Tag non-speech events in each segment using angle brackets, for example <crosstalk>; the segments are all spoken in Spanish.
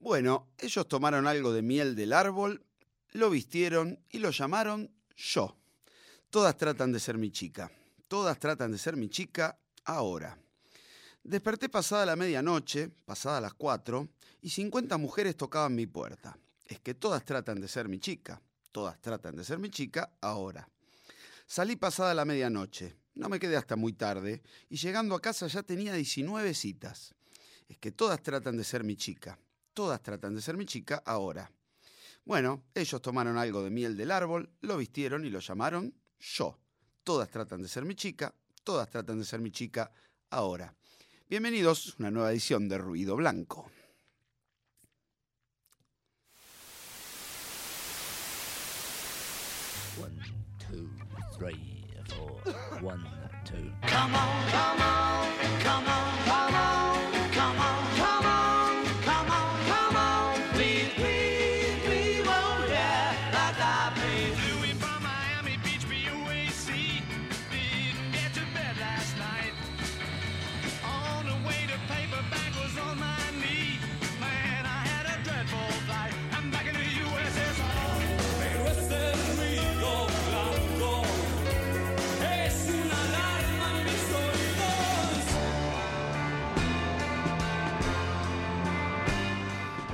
Bueno, ellos tomaron algo de miel del árbol, lo vistieron y lo llamaron yo. Todas tratan de ser mi chica. Todas tratan de ser mi chica ahora. Desperté pasada la medianoche, pasada las cuatro, y 50 mujeres tocaban mi puerta. Es que todas tratan de ser mi chica. Todas tratan de ser mi chica ahora. Salí pasada la medianoche. No me quedé hasta muy tarde, y llegando a casa ya tenía 19 citas. Es que todas tratan de ser mi chica. Todas tratan de ser mi chica ahora. Bueno, ellos tomaron algo de miel del árbol, lo vistieron y lo llamaron yo. Todas tratan de ser mi chica, todas tratan de ser mi chica ahora. Bienvenidos a una nueva edición de Ruido Blanco. One, two, three, four. One, two. Come on, come on, come on,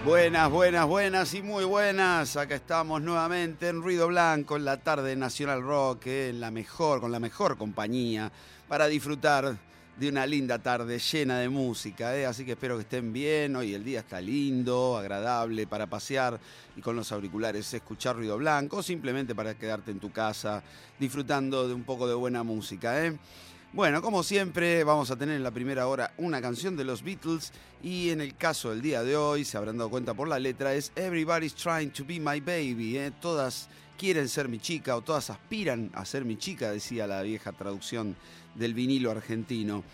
Buenas, buenas, buenas y muy buenas. Acá estamos nuevamente en Ruido Blanco, en la tarde de Nacional Rock, eh, en la mejor, con la mejor compañía, para disfrutar de una linda tarde llena de música. eh. Así que espero que estén bien. Hoy el día está lindo, agradable para pasear y con los auriculares escuchar Ruido Blanco, o simplemente para quedarte en tu casa disfrutando de un poco de buena música. ¿eh? Bueno, como siempre, vamos a tener en la primera hora una canción de los Beatles y en el caso del día de hoy, se habrán dado cuenta por la letra, es Everybody's Trying to Be My Baby. ¿eh? Todas quieren ser mi chica o todas aspiran a ser mi chica, decía la vieja traducción del vinilo argentino.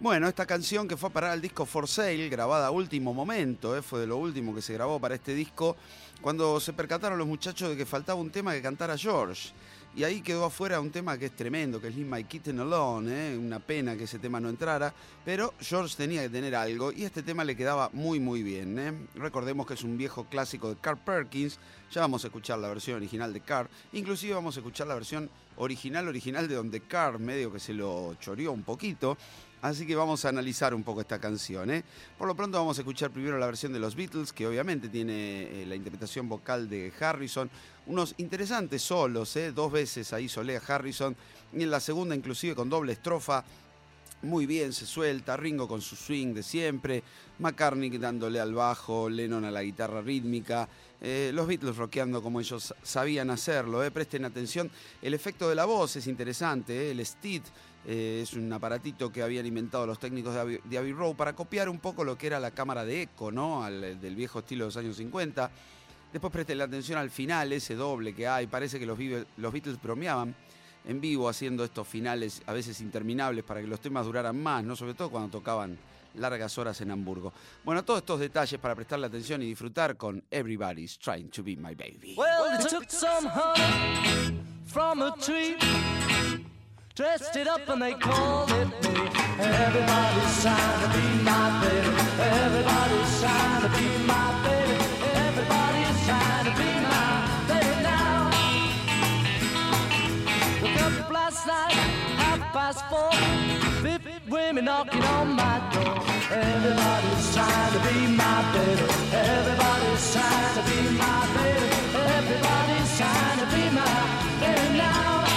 Bueno, esta canción que fue a parar al disco For Sale, grabada a último momento, ¿eh? fue de lo último que se grabó para este disco, cuando se percataron los muchachos de que faltaba un tema que cantara George. Y ahí quedó afuera un tema que es tremendo, que es Leave My Kitten Alone, ¿eh? una pena que ese tema no entrara, pero George tenía que tener algo y este tema le quedaba muy muy bien. ¿eh? Recordemos que es un viejo clásico de Carl Perkins, ya vamos a escuchar la versión original de Carl, inclusive vamos a escuchar la versión original original de donde Carl medio que se lo choreó un poquito. Así que vamos a analizar un poco esta canción. ¿eh? Por lo pronto vamos a escuchar primero la versión de los Beatles, que obviamente tiene eh, la interpretación vocal de Harrison. Unos interesantes solos, ¿eh? dos veces ahí solea Harrison. Y en la segunda inclusive con doble estrofa. Muy bien, se suelta, Ringo con su swing de siempre, McCartney dándole al bajo, Lennon a la guitarra rítmica, eh, los Beatles rockeando como ellos sabían hacerlo. ¿eh? Presten atención, el efecto de la voz es interesante, el Steed eh, es un aparatito que habían inventado los técnicos de Abbey, de Road para copiar un poco lo que era la cámara de eco, ¿no? Al- del viejo estilo de los años 50. Después presten la atención al final, ese doble que hay, parece que los, Beatles- bromeaban en vivo haciendo estos finales a veces interminables para que los temas duraran más, ¿no? Sobre todo cuando tocaban largas horas en Hamburgo. Bueno, todos estos detalles para prestarle atención y disfrutar con Everybody's Trying to Be My Baby. Well, they took some from a tree, dressed it up and they called it me. Everybody's trying to be my baby. Everybody's trying to be my baby. Everybody's trying to be my baby now. Woke up last night, half past four. Fifty women knocking on my door. Everybody's trying to be my baby. Everybody's trying to be my baby. Everybody's trying to be my baby now.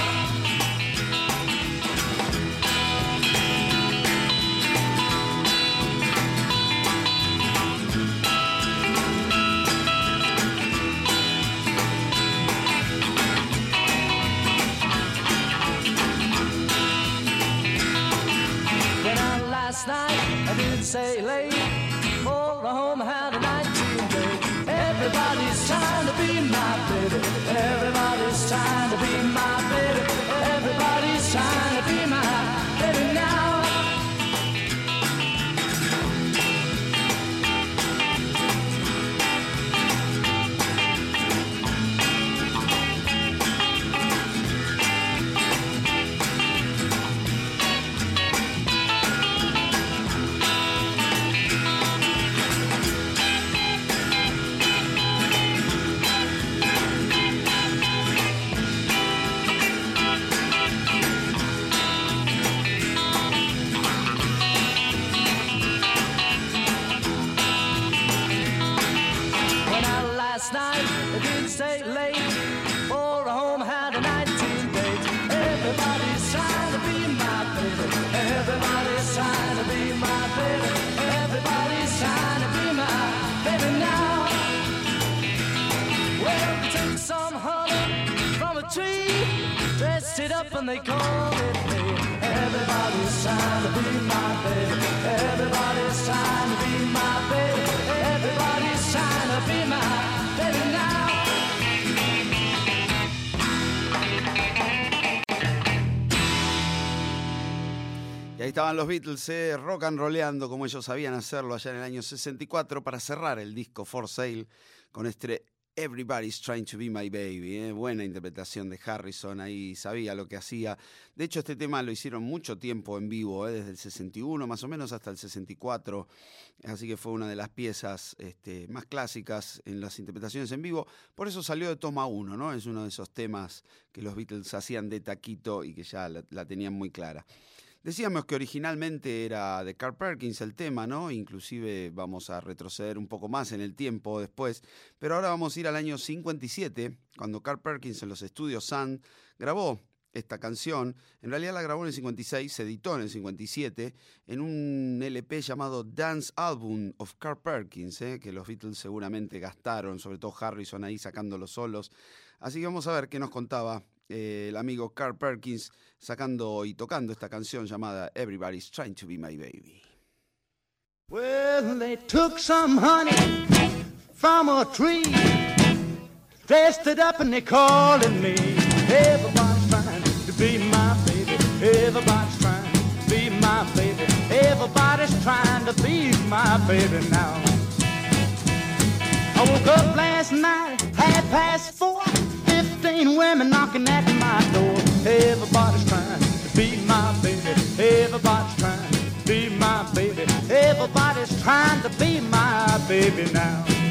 say late for the home had a 19 day. Everybody's trying to be my baby. Everybody's trying to be my Y ahí estaban los Beatles, eh, rock and rollando como ellos sabían hacerlo allá en el año 64 para cerrar el disco For Sale con este Everybody's Trying to Be My Baby. eh. Buena interpretación de Harrison, ahí sabía lo que hacía. De hecho, este tema lo hicieron mucho tiempo en vivo, eh, desde el 61 más o menos hasta el 64. Así que fue una de las piezas este, más clásicas en las interpretaciones en vivo. Por eso salió de toma 1, ¿no? Es uno de esos temas que los Beatles hacían de taquito y que ya la- la tenían muy clara. Decíamos que originalmente era de Carl Perkins el tema, ¿no? Inclusive vamos a retroceder un poco más en el tiempo después, pero ahora vamos a ir al año 57, cuando Carl Perkins en los estudios Sun grabó esta canción. En realidad la grabó en el 56, se editó en el 57, en un LP llamado Dance Album of Carl Perkins, ¿eh? que los Beatles seguramente gastaron, sobre todo Harrison ahí sacando los solos. Así que vamos a ver qué nos contaba eh, el amigo Carl Perkins sacando y tocando esta canción llamada Everybody's Trying to Be My Baby. Well, they took some honey from a tree, dressed it up and they called me. Everybody's trying to be my baby. Everybody's trying to be my baby. Everybody's trying to be my baby now. I woke up last night, half past four. Fifteen women knocking at my door. Everybody's trying to be my baby. Everybody's trying to be my baby. Everybody's trying to be my baby now.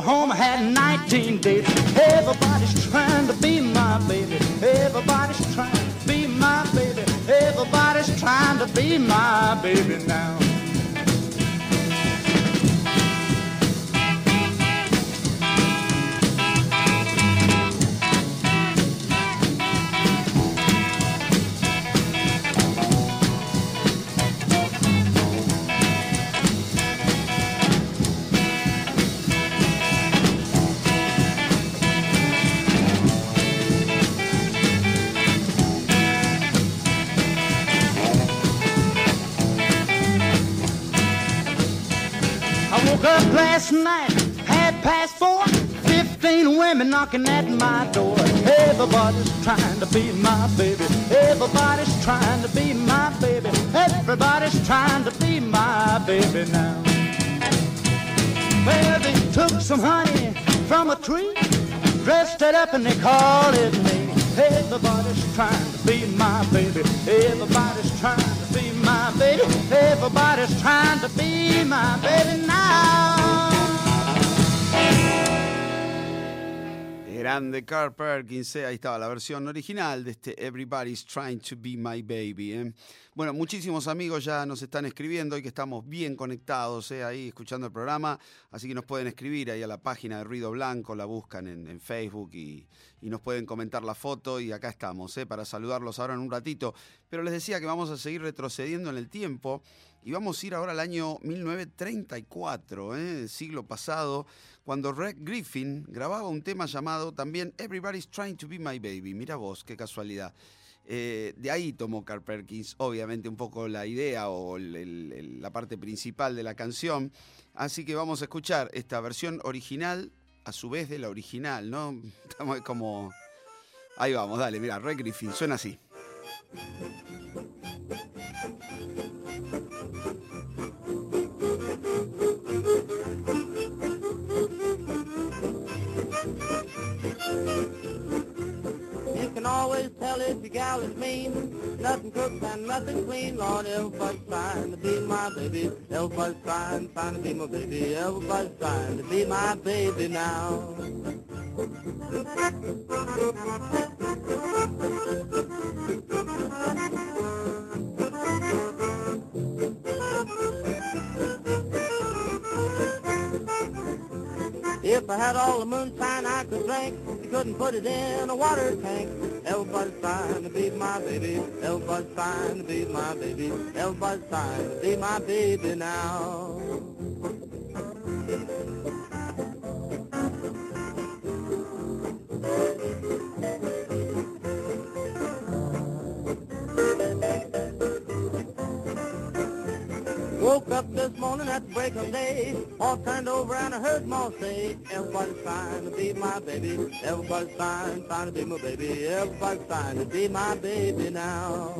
Home I had 19 dates. Everybody's trying to be my baby. Everybody's trying to be my baby. Everybody's trying to be my baby now. Women knocking at my door. Everybody's trying to be my baby. Everybody's trying to be my baby. Everybody's trying to be my baby now. Well, they took some honey from a tree, dressed it up and they called it me. Everybody's trying to be my baby. Everybody's trying to be my baby. Everybody's trying to be my baby now. Grande Carl Perkins, eh, ahí estaba la versión original de este Everybody's Trying to Be My Baby. eh. Bueno, muchísimos amigos ya nos están escribiendo y que estamos bien conectados eh, ahí escuchando el programa, así que nos pueden escribir ahí a la página de Ruido Blanco, la buscan en, Facebook y, y nos pueden comentar la foto y acá estamos eh, para saludarlos ahora en un ratito. Pero les decía que vamos a seguir retrocediendo en el tiempo y vamos a ir ahora al año 1934, eh, siglo pasado, cuando Rick Griffin grababa un tema llamado también Everybody's Trying to Be My Baby. Mira vos, qué casualidad. Eh, de ahí tomó Carl Perkins, obviamente, un poco la idea o la parte principal de la canción. Así que vamos a escuchar esta versión original, a su vez de la original, ¿no? <laughs> Estamos como. Ahí vamos, dale, mira, Rick Griffin, suena así. You can always tell if your gal is mean nothing cooked and nothing clean. Lord, everybody's trying to be my baby. Everybody's trying, trying to be my baby. Everybody's trying to be my baby now. If I had all the moonshine I could drink, you couldn't put it in a water tank. Everybody's trying to be my baby. Everybody's trying to be my baby. Everybody's trying to be my baby now. Woke up this morning at the break of day, all turned over and I heard Mom say, Everybody's trying to be my baby, everybody's trying, trying to be my baby, everybody's trying to be my baby now.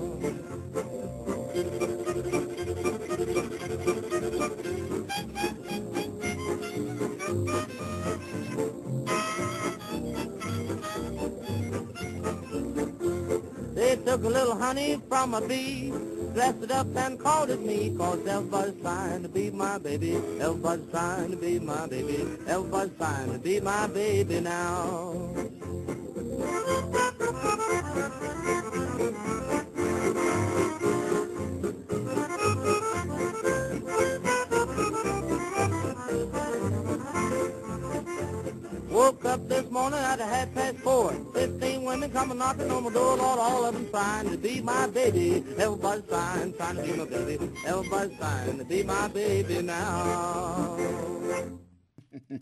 They took a little honey from a bee, dressed it up and called it me, cause everybody's trying to be my baby, everybody's trying to be my baby, everybody's trying to be my baby now. Woke up this morning past four. Coming knocking on my door, Lord, all of them trying to be my baby. Everybody's trying, trying to be my baby. Everybody's trying to be my baby now. <laughs>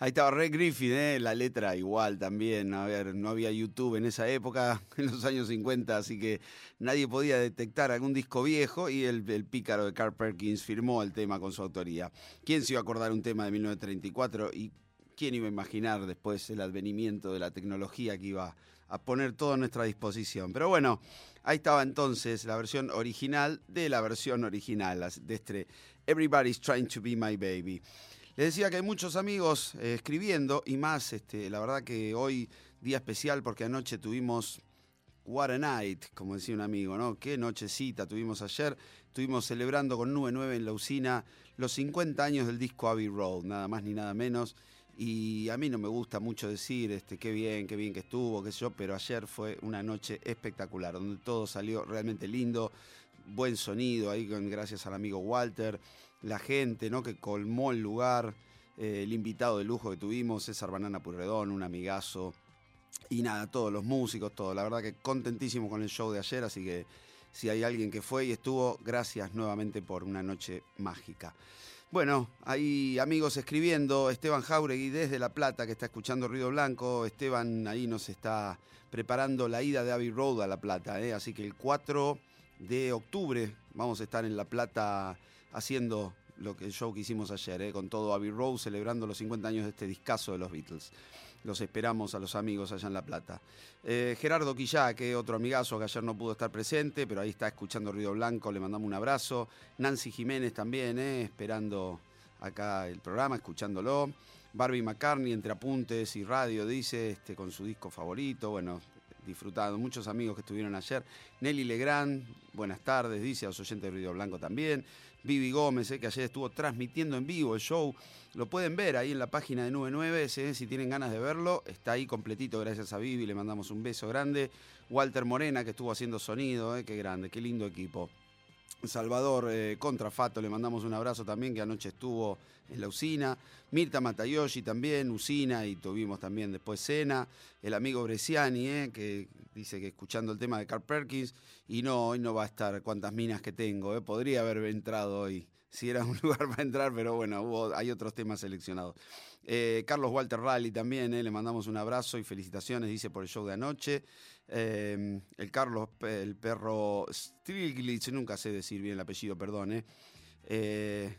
Ahí estaba Ray Griffith, ¿eh? la letra igual también. A ver, no había YouTube en esa época, <laughs> en los años 50, así que nadie podía detectar algún disco viejo y el, el pícaro de Carl Perkins firmó el tema con su autoría. ¿Quién se iba a acordar un tema de 1934 y quién iba a imaginar después el advenimiento de la tecnología que iba a poner todo a nuestra disposición? Pero bueno, ahí estaba entonces la versión original de la versión original, de este Everybody's Trying to Be My Baby. Les decía que hay muchos amigos eh, escribiendo y más, este, la verdad que hoy día especial porque anoche tuvimos What a Night, como decía un amigo, ¿no? Qué nochecita tuvimos ayer. Estuvimos celebrando con Nube 9 en la usina los 50 años del disco Abbey Road, nada más ni nada menos. Y a mí no me gusta mucho decir este, qué bien, qué bien que estuvo, qué sé yo, pero ayer fue una noche espectacular, donde todo salió realmente lindo, buen sonido ahí, gracias al amigo Walter, la gente ¿no? que colmó el lugar, eh, el invitado de lujo que tuvimos, César Banana Purredón, un amigazo, y nada, todos los músicos, todo. La verdad que contentísimo con el show de ayer, así que si hay alguien que fue y estuvo, gracias nuevamente por una noche mágica. Bueno, hay amigos escribiendo, Esteban Jauregui desde La Plata, que está escuchando Ruido Blanco. Esteban ahí nos está preparando la ida de Abbey Road a La Plata, ¿eh? así que el 4 de octubre vamos a estar en La Plata haciendo lo que el show que hicimos ayer, ¿eh? con todo Abbey Road, celebrando los 50 años de este discazo de los Beatles. Los esperamos a los amigos allá en La Plata. Eh, Gerardo Quillá, que otro amigazo que ayer no pudo estar presente, pero ahí está escuchando Ruido Blanco, le mandamos un abrazo. Nancy Jiménez también, eh, esperando acá el programa, escuchándolo. Barbie McCartney, entre apuntes y radio, dice, este, con su disco favorito. Bueno, disfrutando. Muchos amigos que estuvieron ayer. Nelly Legrand, buenas tardes, dice a los oyentes de Ruido Blanco también. Vivi Gómez, eh, que ayer estuvo transmitiendo en vivo el show. Lo pueden ver ahí en la página de Nube 9, eh, si tienen ganas de verlo. Está ahí completito, gracias a Vivi, le mandamos un beso grande. Walter Morena, que estuvo haciendo sonido, eh, qué grande, qué lindo equipo. Salvador eh, Contrafato, le mandamos un abrazo también, que anoche estuvo en la usina. Mirta Matayoshi también, usina, y tuvimos también después cena. El amigo Bresciani, eh, que dice que escuchando el tema de Carl Perkins, y no, hoy no va a estar cuantas minas que tengo, eh, podría haber entrado hoy, si era un <laughs> lugar para entrar, pero bueno, hay otros temas seleccionados. Eh, Carlos Walter Rally también, eh, le mandamos un abrazo y felicitaciones, dice, por el show de anoche. Eh, el Carlos, el perro Striglitz, nunca sé decir bien el apellido, perdón. eh.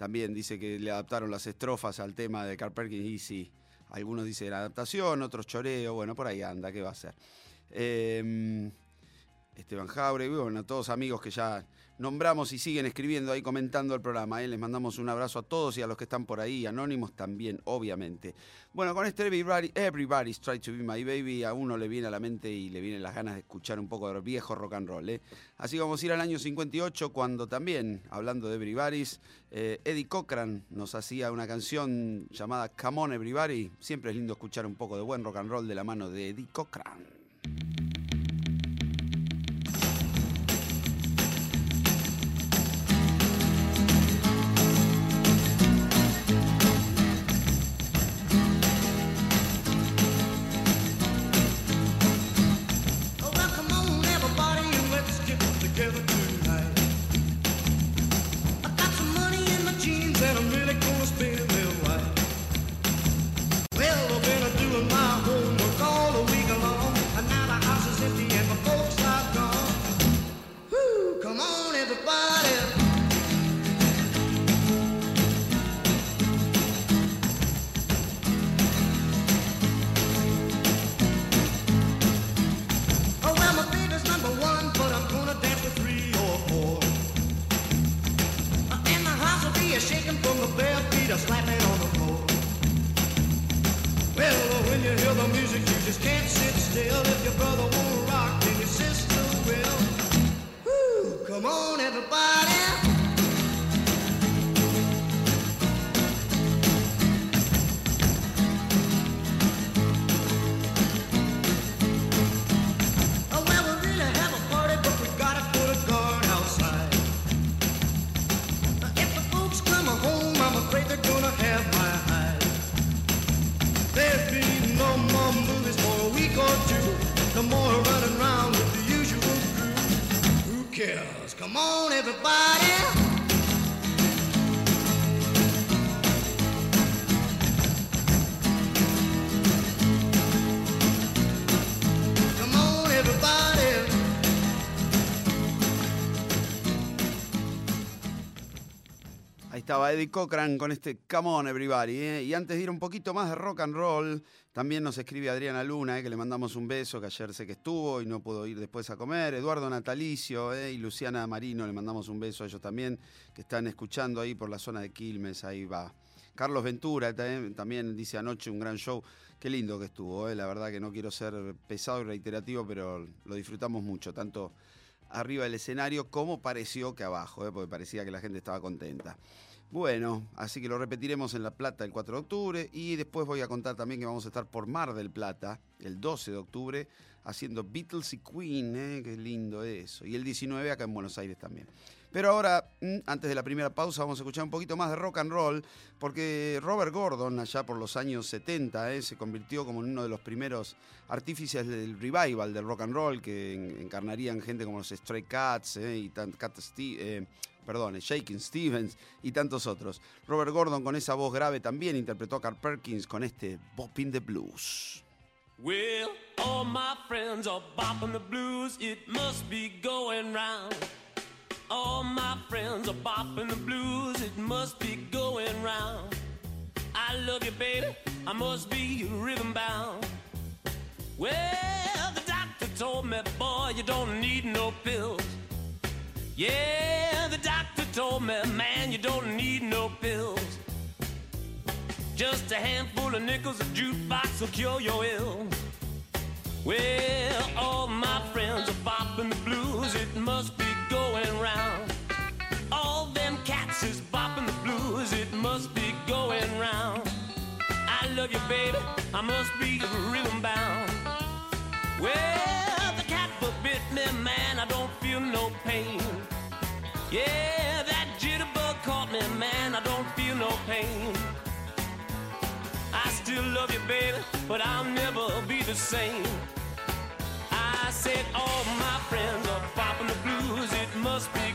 También dice que le adaptaron las estrofas al tema de Carl Perkins y sí, algunos dicen adaptación, otros choreo, bueno, por ahí anda, ¿qué va a ser? Eh, Esteban Jauregui, bueno, todos amigos que ya nombramos y siguen escribiendo ahí, comentando el programa. ¿eh? Les mandamos un abrazo a todos y a los que están por ahí, anónimos también, obviamente. Bueno, con este Everybody, Everybody's Try to Be My Baby, a uno le viene a la mente y le vienen las ganas de escuchar un poco de viejo rock and roll. ¿eh? Así vamos a ir al año 58, cuando también, hablando de Everybody's, eh, Eddie Cochran nos hacía una canción llamada Come On Everybody. Siempre es lindo escuchar un poco de buen rock and roll de la mano de Eddie Cochran. Eddie Cochran con este Come On Everybody. ¿eh? Y antes de ir un poquito más de rock and roll, también nos escribe Adriana Luna, ¿eh? que le mandamos un beso, que ayer sé que estuvo y no pudo ir después a comer. Eduardo Natalicio ¿eh? y Luciana Marino, le mandamos un beso a ellos también, que están escuchando ahí por la zona de Quilmes, ahí va. Carlos Ventura también dice anoche un gran show. Qué lindo que estuvo, la verdad que no quiero ser pesado y reiterativo, pero lo disfrutamos mucho, tanto arriba del escenario como pareció que abajo, porque parecía que la gente estaba contenta. Bueno, así que lo repetiremos en La Plata el 4 de octubre y después voy a contar también que vamos a estar por Mar del Plata el 12 de octubre haciendo Beatles y Queen, ¿eh? qué lindo eso. Y el 19 acá en Buenos Aires también. Pero ahora, mm, antes de la primera pausa, vamos a escuchar un poquito más de rock and roll, porque Robert Gordon, allá por los años 70, ¿eh? se convirtió como uno de los primeros artífices del revival del rock and roll, que en- encarnarían gente como los Stray Cats ¿eh? y Cat Ste- eh, perdón, Shaking Stevens y tantos otros. Robert Gordon con esa voz grave también interpretó a Carl Perkins con este Bop in the Blues. Well, all my friends are bopping the blues. It must be going round. All my friends are bopping the blues. It must be going round. I love you, baby. I must be rhythm bound. Well, the doctor told me, boy, you don't need no pills. Yeah, the doctor told me, man, you don't need no pills. Just a handful of nickels, a jukebox will cure your ills. Well, all my friends are bopping the blues, it must be going round. All them cats is bopping the blues, it must be going round. I love you, baby, I must be rhythm bound. Well, the cat bit me, man, I don't feel no pain. Yeah, that jitterbug caught me, man, I don't feel no pain. I still love you, baby, but I'll never be the same. Said all my friends are bopping the blues, it must be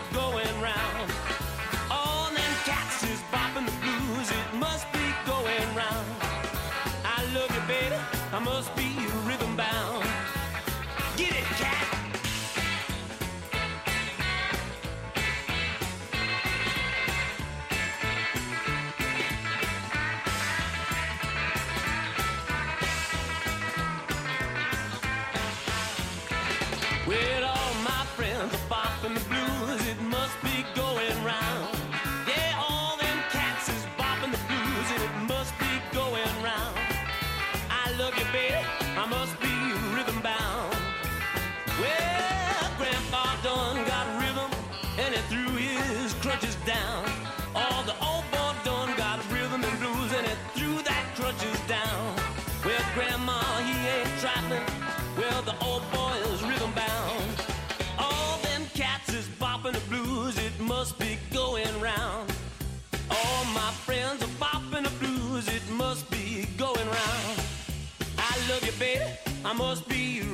I must be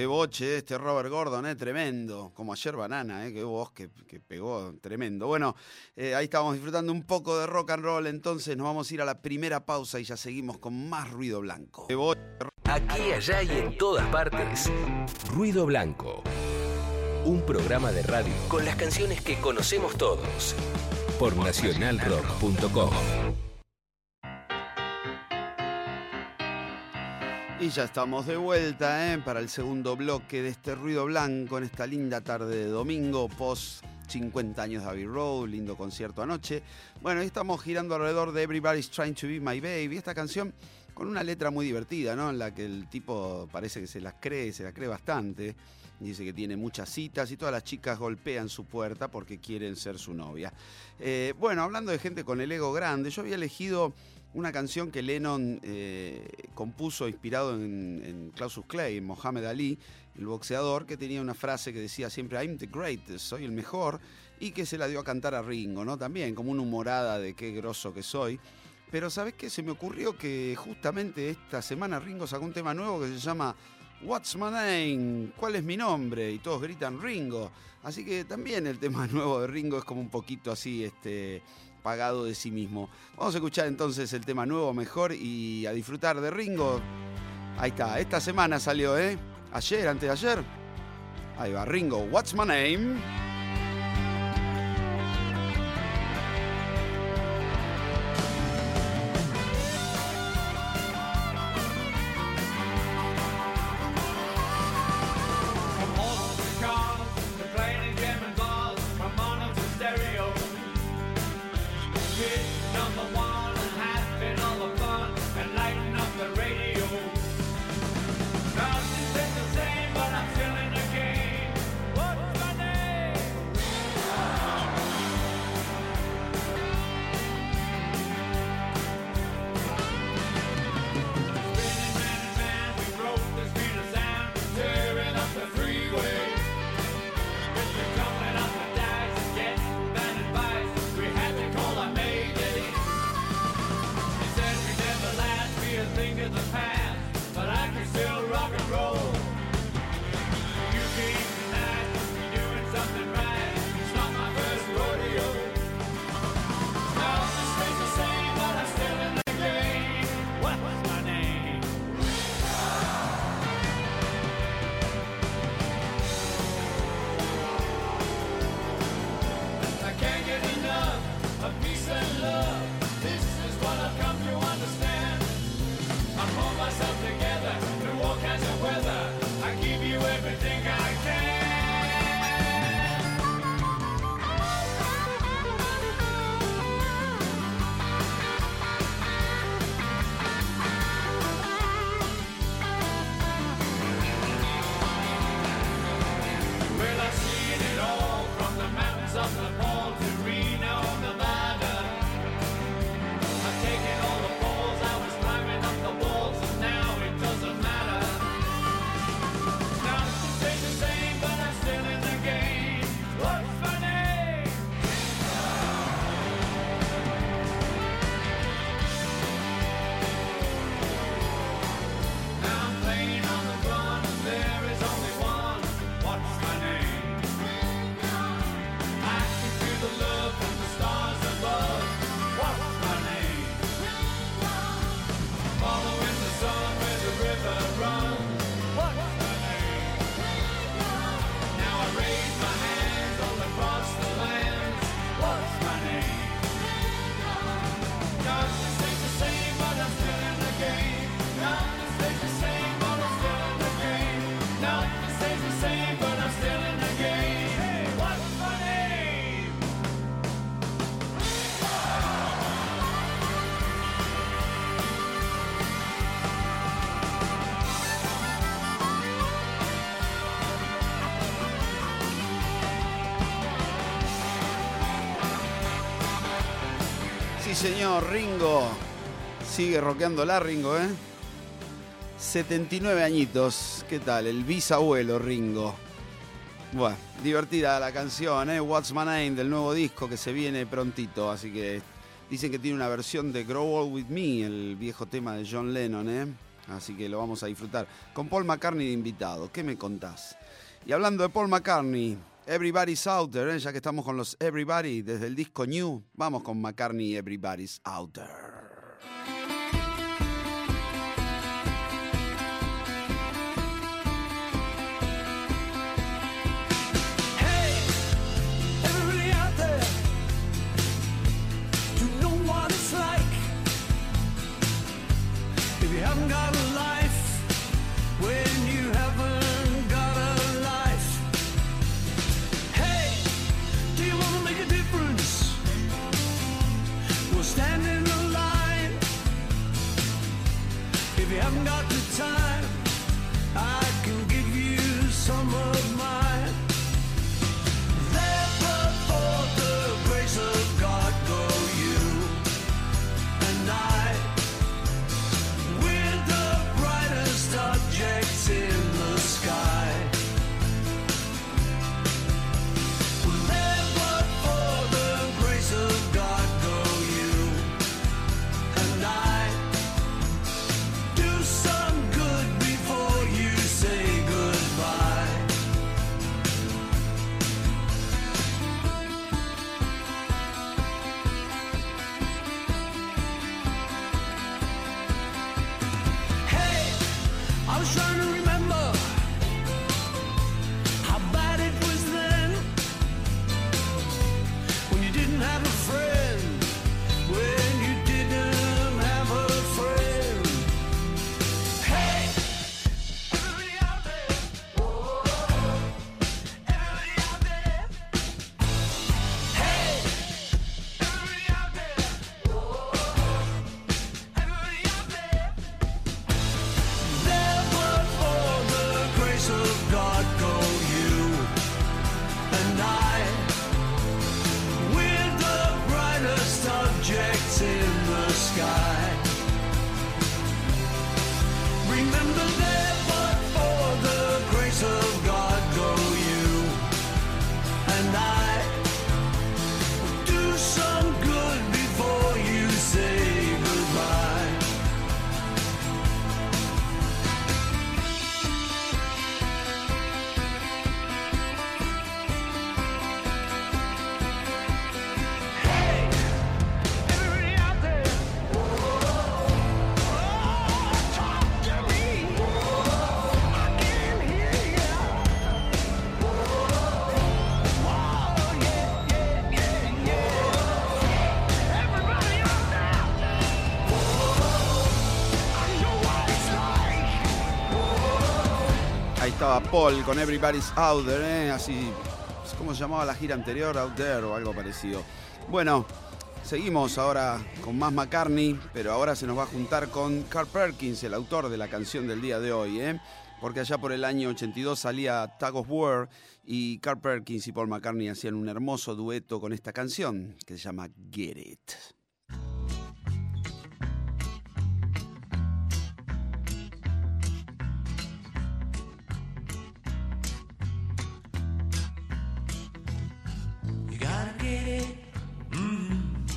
Qué boche este Robert Gordon, eh, tremendo. Como ayer Banana, eh, qué voz que, que pegó, tremendo. Bueno, eh, ahí estábamos disfrutando un poco de rock and roll, entonces nos vamos a ir a la primera pausa y ya seguimos con más ruido blanco. Qué boche. Aquí, allá y en todas partes. Ruido Blanco. Un programa de radio con las canciones que conocemos todos. Por nacionalrock.com. Y ya estamos de vuelta ¿eh? para el segundo bloque de este ruido blanco en esta linda tarde de domingo, post 50 años de Abbey Road, lindo concierto anoche. Bueno, estamos girando alrededor de Everybody's Trying to Be My Baby, esta canción con una letra muy divertida, ¿no? En la que el tipo parece que se las cree, se la cree bastante. Dice que tiene muchas citas y todas las chicas golpean su puerta porque quieren ser su novia. Eh, bueno, hablando de gente con el ego grande, yo había elegido una canción que Lennon eh, compuso inspirado en, Clausus Clay, Mohamed Ali, el boxeador, que tenía una frase que decía siempre I'm the greatest, soy el mejor, y que se la dio a cantar a Ringo, ¿no? También como una humorada de qué grosso que soy. Pero ¿sabes qué? Se me ocurrió que justamente esta semana Ringo sacó un tema nuevo que se llama What's my name? ¿Cuál es mi nombre? Y todos gritan Ringo. Así que también el tema <laughs> nuevo de Ringo es como un poquito así, este, pagado de sí mismo. Vamos a escuchar entonces el tema nuevo mejor y a disfrutar de Ringo. Ahí está, esta semana salió, ¿eh? Ayer, antes de ayer. Ahí va, Ringo, What's my name? Señor, Ringo. Sigue rockeando la Ringo, ¿eh? 79 añitos. ¿Qué tal? El bisabuelo Ringo. Bueno, divertida la canción, ¿eh? What's My Name del nuevo disco que se viene prontito. Así que dicen que tiene una versión de Grow Old With Me, el viejo tema de John Lennon, ¿eh? Así que lo vamos a disfrutar. Con Paul McCartney de invitado. ¿Qué me contás? Y hablando de Paul McCartney, Everybody's Out There, ¿eh? ya que estamos con los Everybody desde el disco New, vamos con McCartney Everybody's Out There. Estaba Paul con Everybody's Out There, ¿eh? así, ¿cómo se llamaba la gira anterior? Out There o algo parecido. Bueno, seguimos ahora con más McCartney, pero ahora se nos va a juntar con Carl Perkins, el autor de la canción del día de hoy, ¿eh? porque allá por el año 82 salía Tag of War y Carl Perkins y Paul McCartney hacían un hermoso dueto con esta canción que se llama Get It. Get it. mm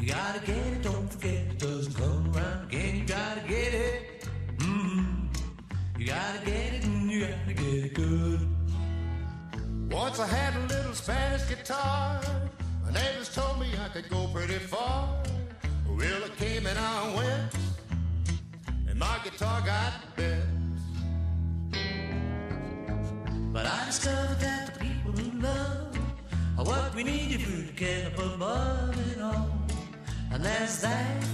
You gotta get it. Don't forget it doesn't come around again. You gotta get it. mm You gotta get it and you gotta get it good. Once I had a little Spanish guitar. My neighbors told me I could go pretty far. Well, I came and I went, and my guitar got bent. But I discovered that the people who love what we need if we can put above it all. And that's that,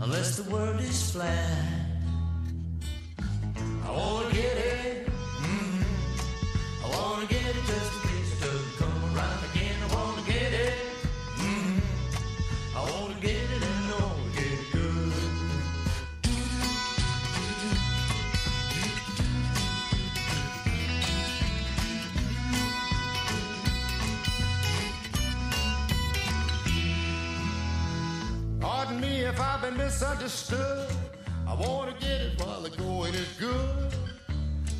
unless the world is flat. I wanna get it. mm I wanna get it just if I've been misunderstood. I wanna get it while the going is good.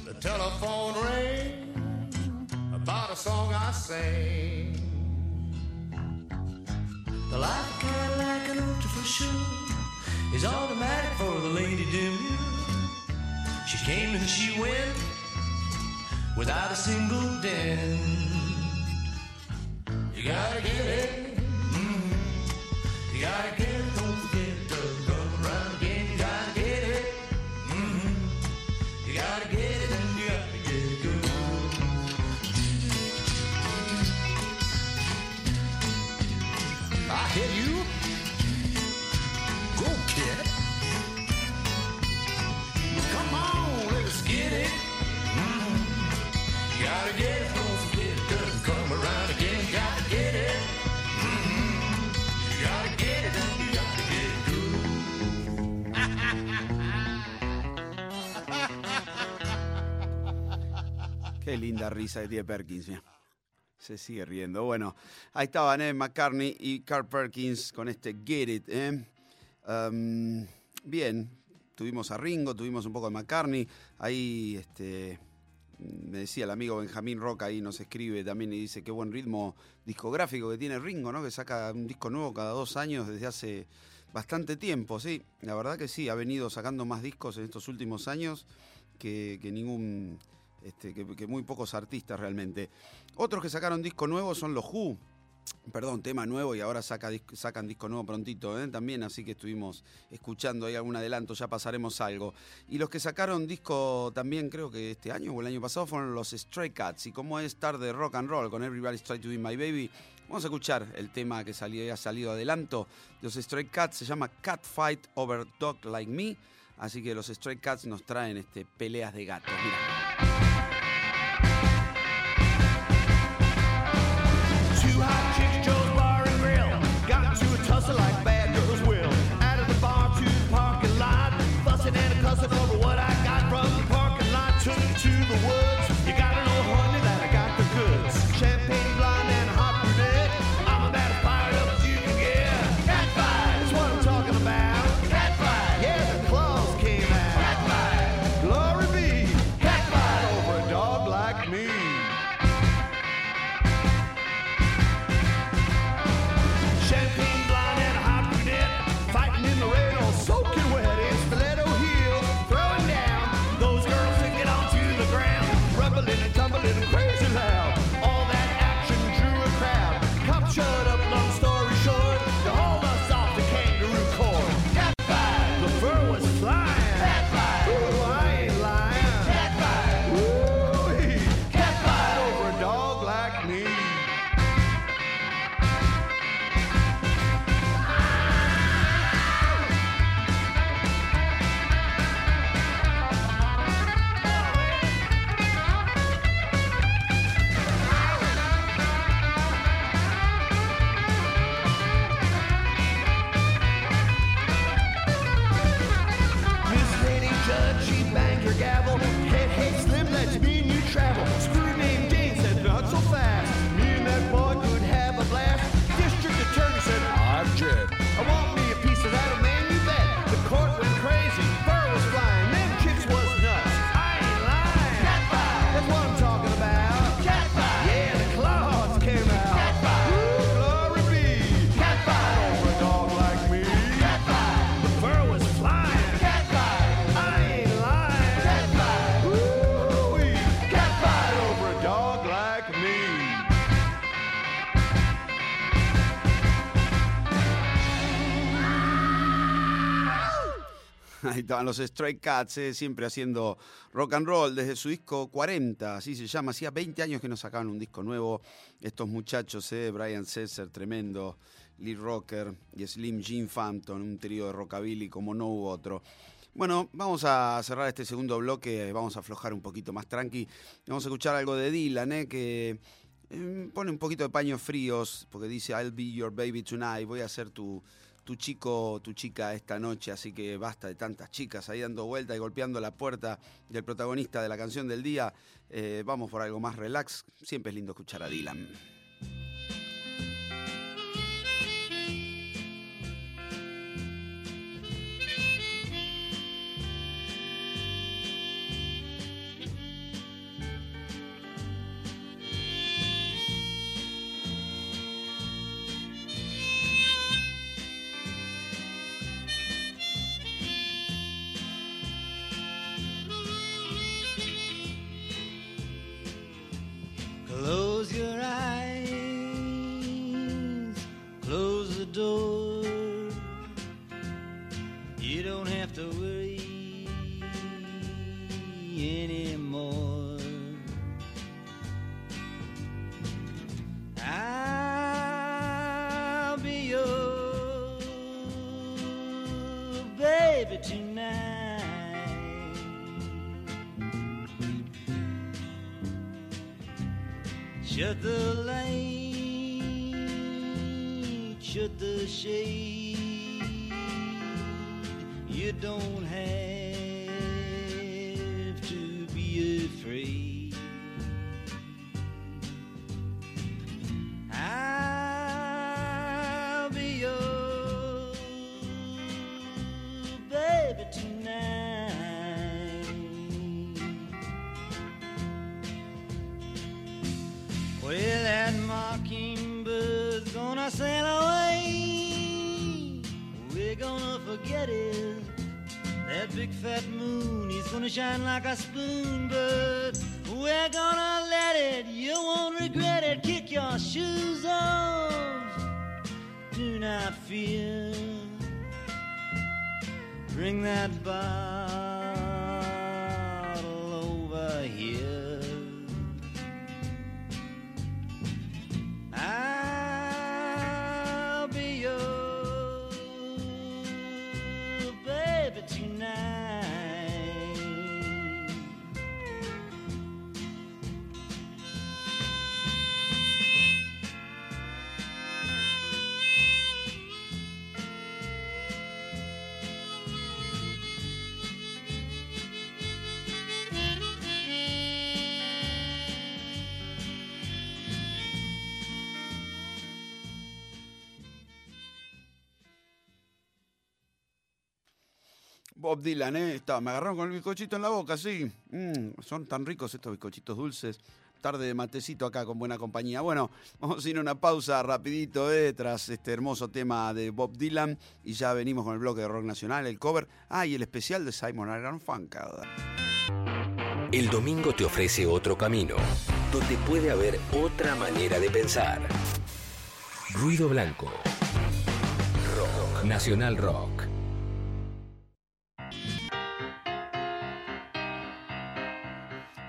The telephone rang about a song I sang. The light Cadillac and ultra for sure is automatic for the lady demure. She came and she went without a single dent. You gotta get it. mhm. You gotta get it. Don't forget Qué linda risa que tiene Perkins. Se sigue riendo. Bueno, ahí estaban eh, McCartney y Carl Perkins con este Get It. eh. Um, bien, tuvimos a Ringo, tuvimos un poco de McCartney. Ahí este, me decía el amigo Benjamín Roca, ahí nos escribe también y dice qué buen ritmo discográfico que tiene Ringo, ¿no? Que saca un disco nuevo cada dos años desde hace bastante tiempo, sí. La verdad que sí, ha venido sacando más discos en estos últimos años que, que ningún este, que, muy pocos artistas realmente. Otros que sacaron disco nuevo son los Who. Perdón, tema nuevo y ahora sacan disco nuevo prontito ¿eh? también, así que estuvimos escuchando ahí algún adelanto, ya pasaremos algo. Y los que sacaron disco también, creo que este año o el año pasado, fueron los Stray Cats. Y como es tarde rock and roll con Everybody's Try to Be My Baby, vamos a escuchar el tema que ha salido adelanto de los Stray Cats, se llama Cat Fight Over Dog Like Me. Así que los Stray Cats nos traen este, peleas de gatos. Mira. Ahí estaban los Stray Cats, eh, siempre haciendo rock and roll desde su disco 40, así se llama. Hacía 20 años que no sacaban un disco nuevo. Estos muchachos, eh, Brian Cesar, tremendo, Lee Rocker y Slim Jim Phantom, un trío de rockabilly como no hubo otro. Bueno, vamos a cerrar este segundo bloque, vamos a aflojar un poquito más tranqui. Vamos a escuchar algo de Dylan, eh, que eh, pone un poquito de paños fríos, porque dice, I'll be your baby tonight, voy a ser tu, tu chico, tu chica esta noche, así que basta de tantas chicas ahí dando vuelta y golpeando la puerta del protagonista de la canción del día. Eh, vamos por algo más relax, siempre es lindo escuchar a Dylan. Close your eyes, close the door. You don't have to worry. Shut the light, shut the shade. Bob Dylan, ¿eh? Está, me agarraron con el bizcochito en la boca, sí. Mm, son tan ricos estos bizcochitos dulces. Tarde de matecito acá con buena compañía. Bueno, vamos a ir a una pausa rapidito, ¿eh? Tras este hermoso tema de Bob Dylan. Y ya venimos con el bloque de rock nacional, el cover. Ah, y el especial de Simon Garfunkel. El domingo te ofrece otro camino, donde puede haber otra manera de pensar. Ruido Blanco. Rock. Nacional Rock.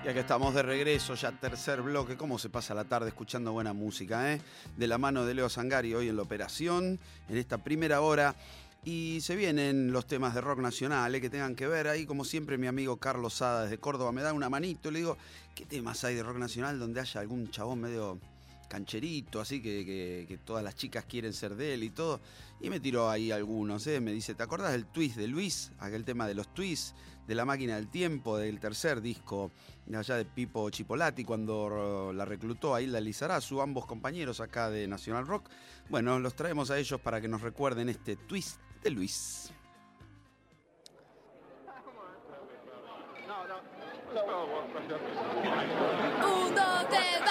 Y acá estamos de regreso, ya tercer bloque. ¿Cómo se pasa la tarde escuchando buena música, eh? De la mano de Leo Sangari hoy en la operación, en esta primera hora. Y se vienen los temas de rock nacional, eh, que tengan que ver. Ahí, como siempre, mi amigo Carlos Sada desde Córdoba me da una manito. Le digo, ¿qué temas hay de rock nacional donde haya algún chabón medio cancherito, así que, todas las chicas quieren ser de él y todo? Y me tiró ahí algunos, ¿eh? Me dice, ¿te acordás del twist de Luis? Aquel tema de los twists, de la máquina del tiempo, del tercer disco allá de Pipo Chipolati, cuando la reclutó a Hilda Lizarazu, ambos compañeros acá de Nacional Rock. Bueno, los traemos a ellos para que nos recuerden este twist de Luis. Un, dos,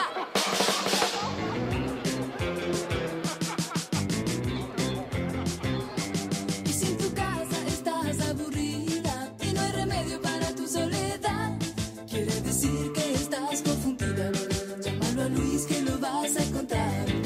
vas a encontrar.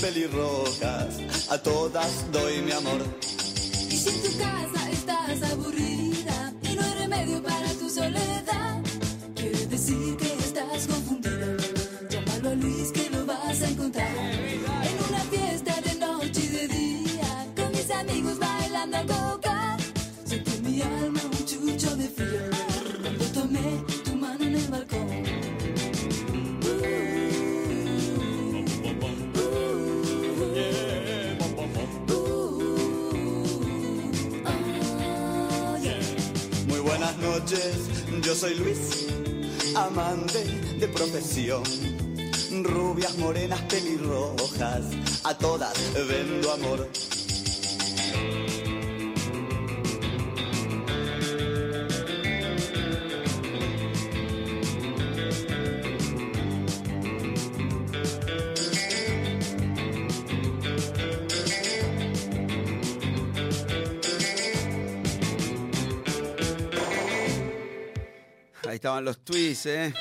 Pelirrojas, a todas doy mi amor. Rubias, morenas, pelirrojas, a todas vendo amor. Ahí estaban los tweets, ¿eh?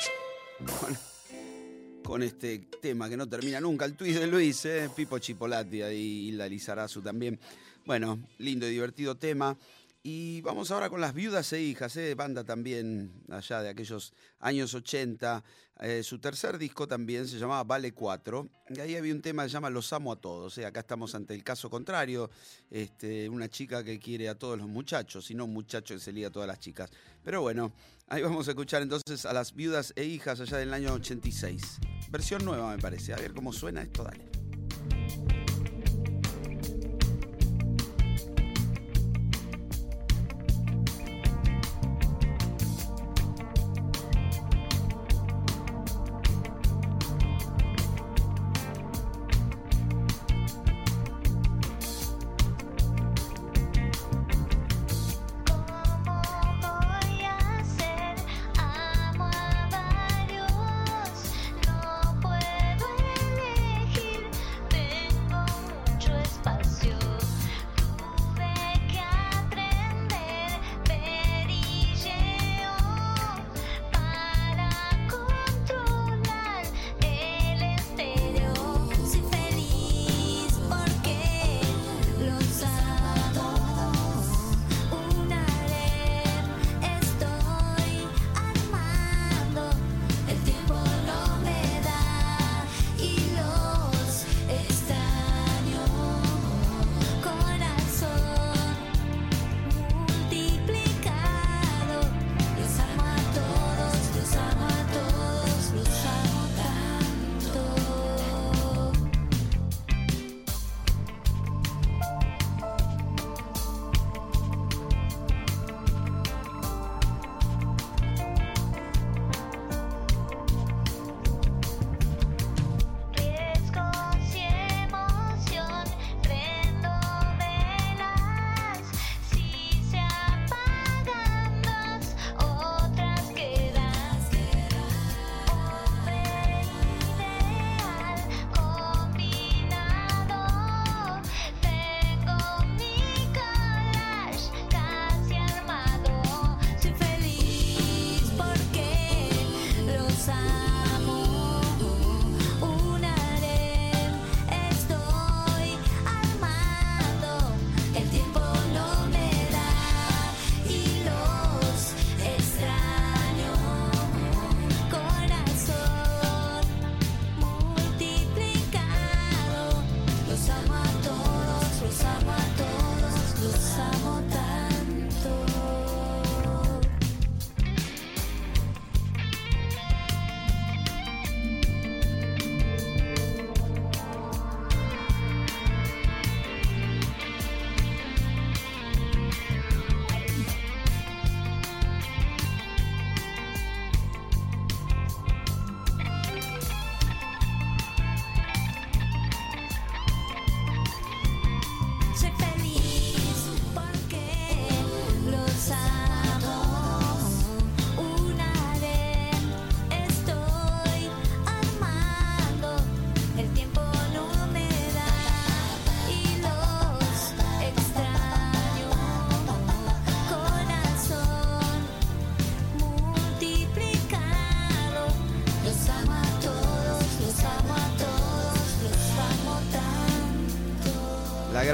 Este tema que no termina nunca, el tweet de Luis, ¿eh? Pipo Chipolati ahí, Hilda Lizarazu también. Bueno, lindo y divertido tema. Y vamos ahora con las viudas e hijas, ¿eh? banda también allá de aquellos años 80. Eh, su tercer disco también se llamaba Vale 4. Y ahí había un tema que se llama Los amo a todos. Acá estamos ante el caso contrario. Este, una chica que quiere a todos los muchachos y no un muchacho que se liga a todas las chicas. Pero bueno, ahí vamos a escuchar entonces a las viudas e hijas allá del año 86. Versión nueva me parece. A ver cómo suena esto, dale.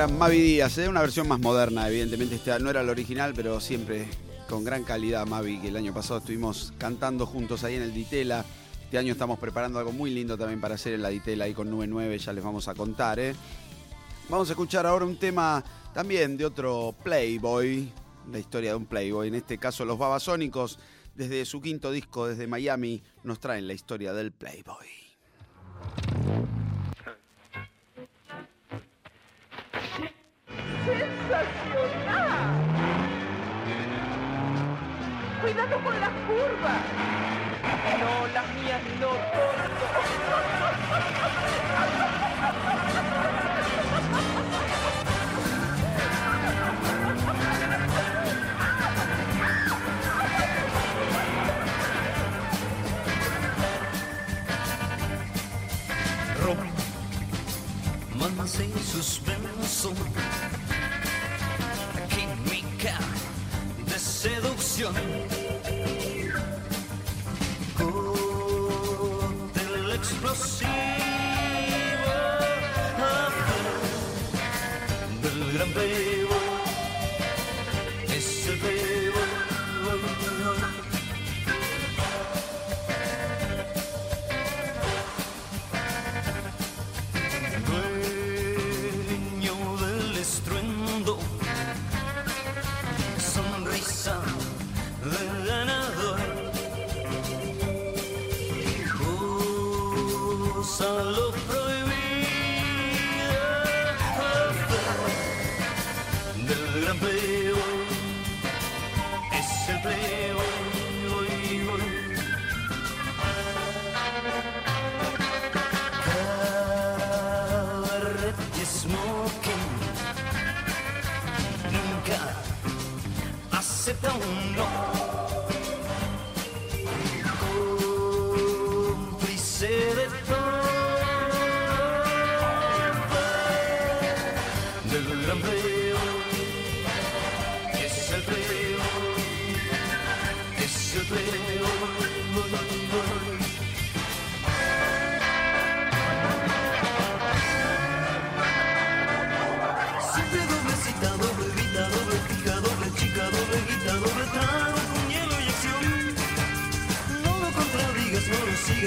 Mavi Díaz, ¿eh? una versión más moderna, evidentemente. Esta no era la original, pero siempre con gran calidad, Mavi, que el año pasado estuvimos cantando juntos ahí en el Ditela. Este año estamos preparando algo muy lindo también para hacer en la Ditela ahí con Nube 9, ya les vamos a contar. ¿eh? Vamos a escuchar ahora un tema también de otro Playboy, la historia de un Playboy, en este caso los Babasónicos, desde su quinto disco, desde Miami, nos traen la historia del Playboy. Cuidado con las curvas. No, las mías no, Romance y suspenso, química de seducción.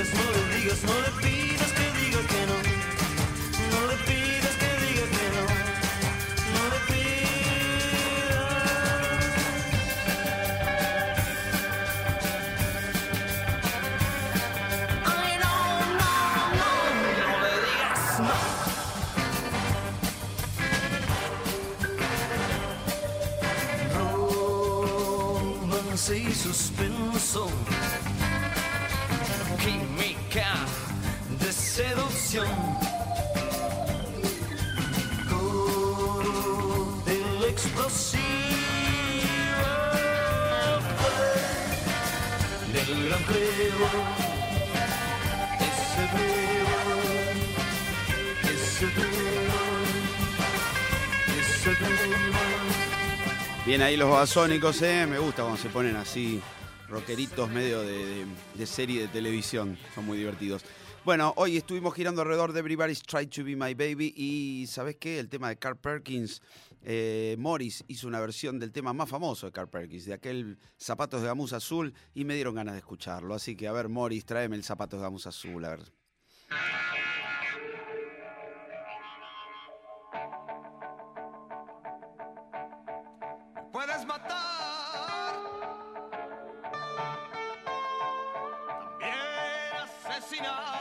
No le digas, no le pidas que diga que no. No le pidas que diga que no. No le pidas. No, no, no, no le digas no. romance y suspenso, seducción, cóctel explosivo del gran peo, es el peo, es el peo, es el peo. Bien ahí los babasónicos, ¿eh? Me gusta cuando se ponen así rockeritos medio de- de serie de televisión. Son muy divertidos. Bueno, hoy estuvimos girando alrededor de Everybody's Try to Be My Baby y ¿sabes qué? El tema de Carl Perkins. eh, Morris hizo una versión del tema más famoso de Carl Perkins, de aquel Zapatos de Gamuza Azul, y me dieron ganas de escucharlo. Así que, a ver, Morris, tráeme el Zapatos de Gamuza Azul, a ver. puedes matar, asesinar.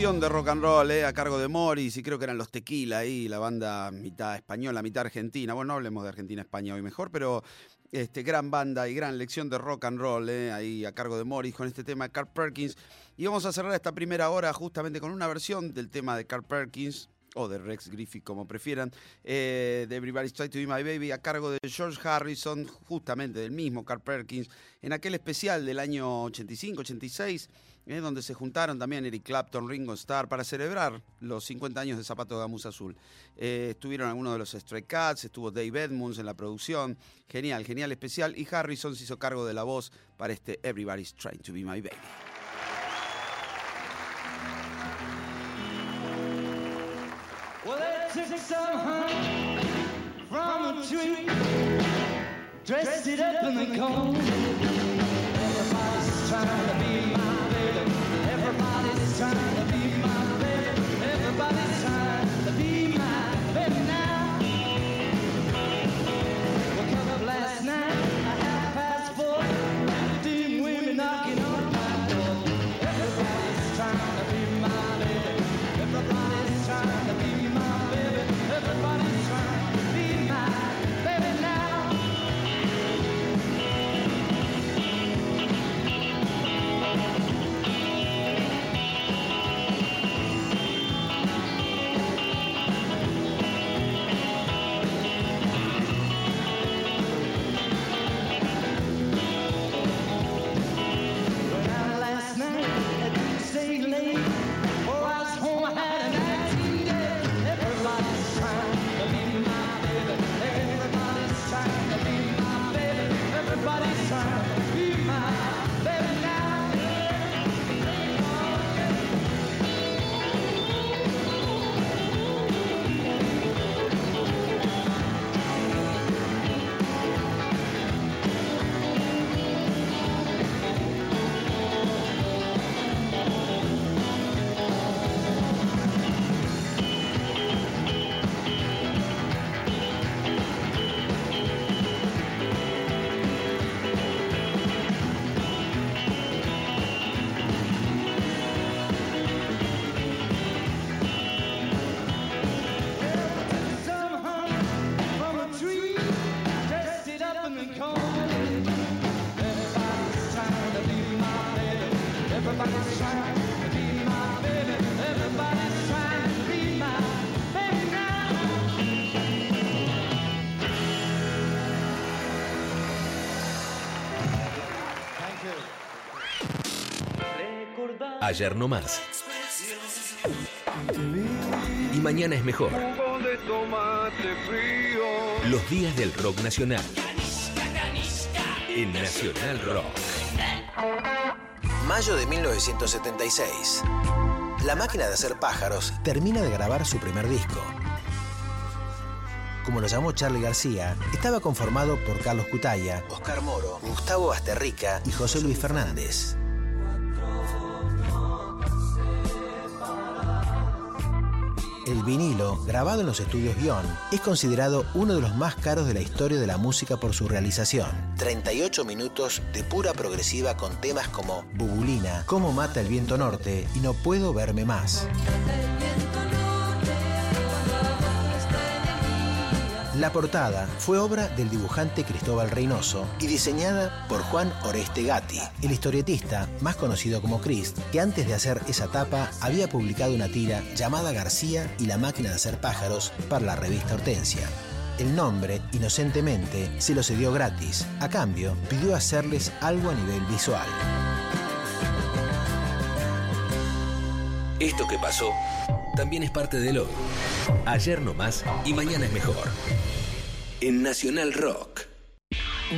De rock and roll, eh, a cargo de Morris, y creo que eran los Tequila ahí, la banda mitad española, mitad argentina. Bueno, no hablemos de Argentina-España hoy mejor, pero este, gran banda y gran lección de rock and roll, eh, ahí a cargo de Morris con este tema de Carl Perkins. Y vamos a cerrar esta primera hora justamente con una versión del tema de Carl Perkins, o de Rex Griffith, como prefieran, eh, de Everybody's Try to Be My Baby, a cargo de George Harrison, justamente del mismo Carl Perkins, en aquel especial del año 85-86, eh, donde se juntaron también Eric Clapton, Ringo Starr, para celebrar los 50 años de Zapato de Gamuza Azul. Eh, estuvieron algunos de los Stray Cats, estuvo Dave Edmunds en la producción, genial, genial especial, y Harrison se hizo cargo de la voz para este Everybody's Trying to Be My Baby. Dressed it up in the cold. Trying to be my baby. Everybody's Ayer no más. Y mañana es mejor. Los días del rock nacional. En Nacional Rock. Mayo de 1976. La máquina de hacer pájaros termina de grabar su primer disco. Como lo llamó Charlie García, estaba conformado por Carlos Cutaya, Oscar Moro, Gustavo Basterrica y José Luis Fernández. El vinilo, grabado en los estudios Guión, es considerado uno de los más caros de la historia de la música por su realización. 38 minutos de pura progresiva con temas como Bubulina, Cómo mata el viento norte y No puedo verme más. La portada fue obra del dibujante Cristóbal Reynoso y diseñada por Juan Oreste Gatti, el historietista más conocido como Crist, que antes de hacer esa tapa había publicado una tira llamada García y la máquina de hacer pájaros para la revista Hortensia. El nombre, inocentemente, se lo cedió gratis. A cambio, pidió hacerles algo a nivel visual. Esto que pasó también es parte del hoy. Ayer no más y mañana es mejor. En Nacional Rock.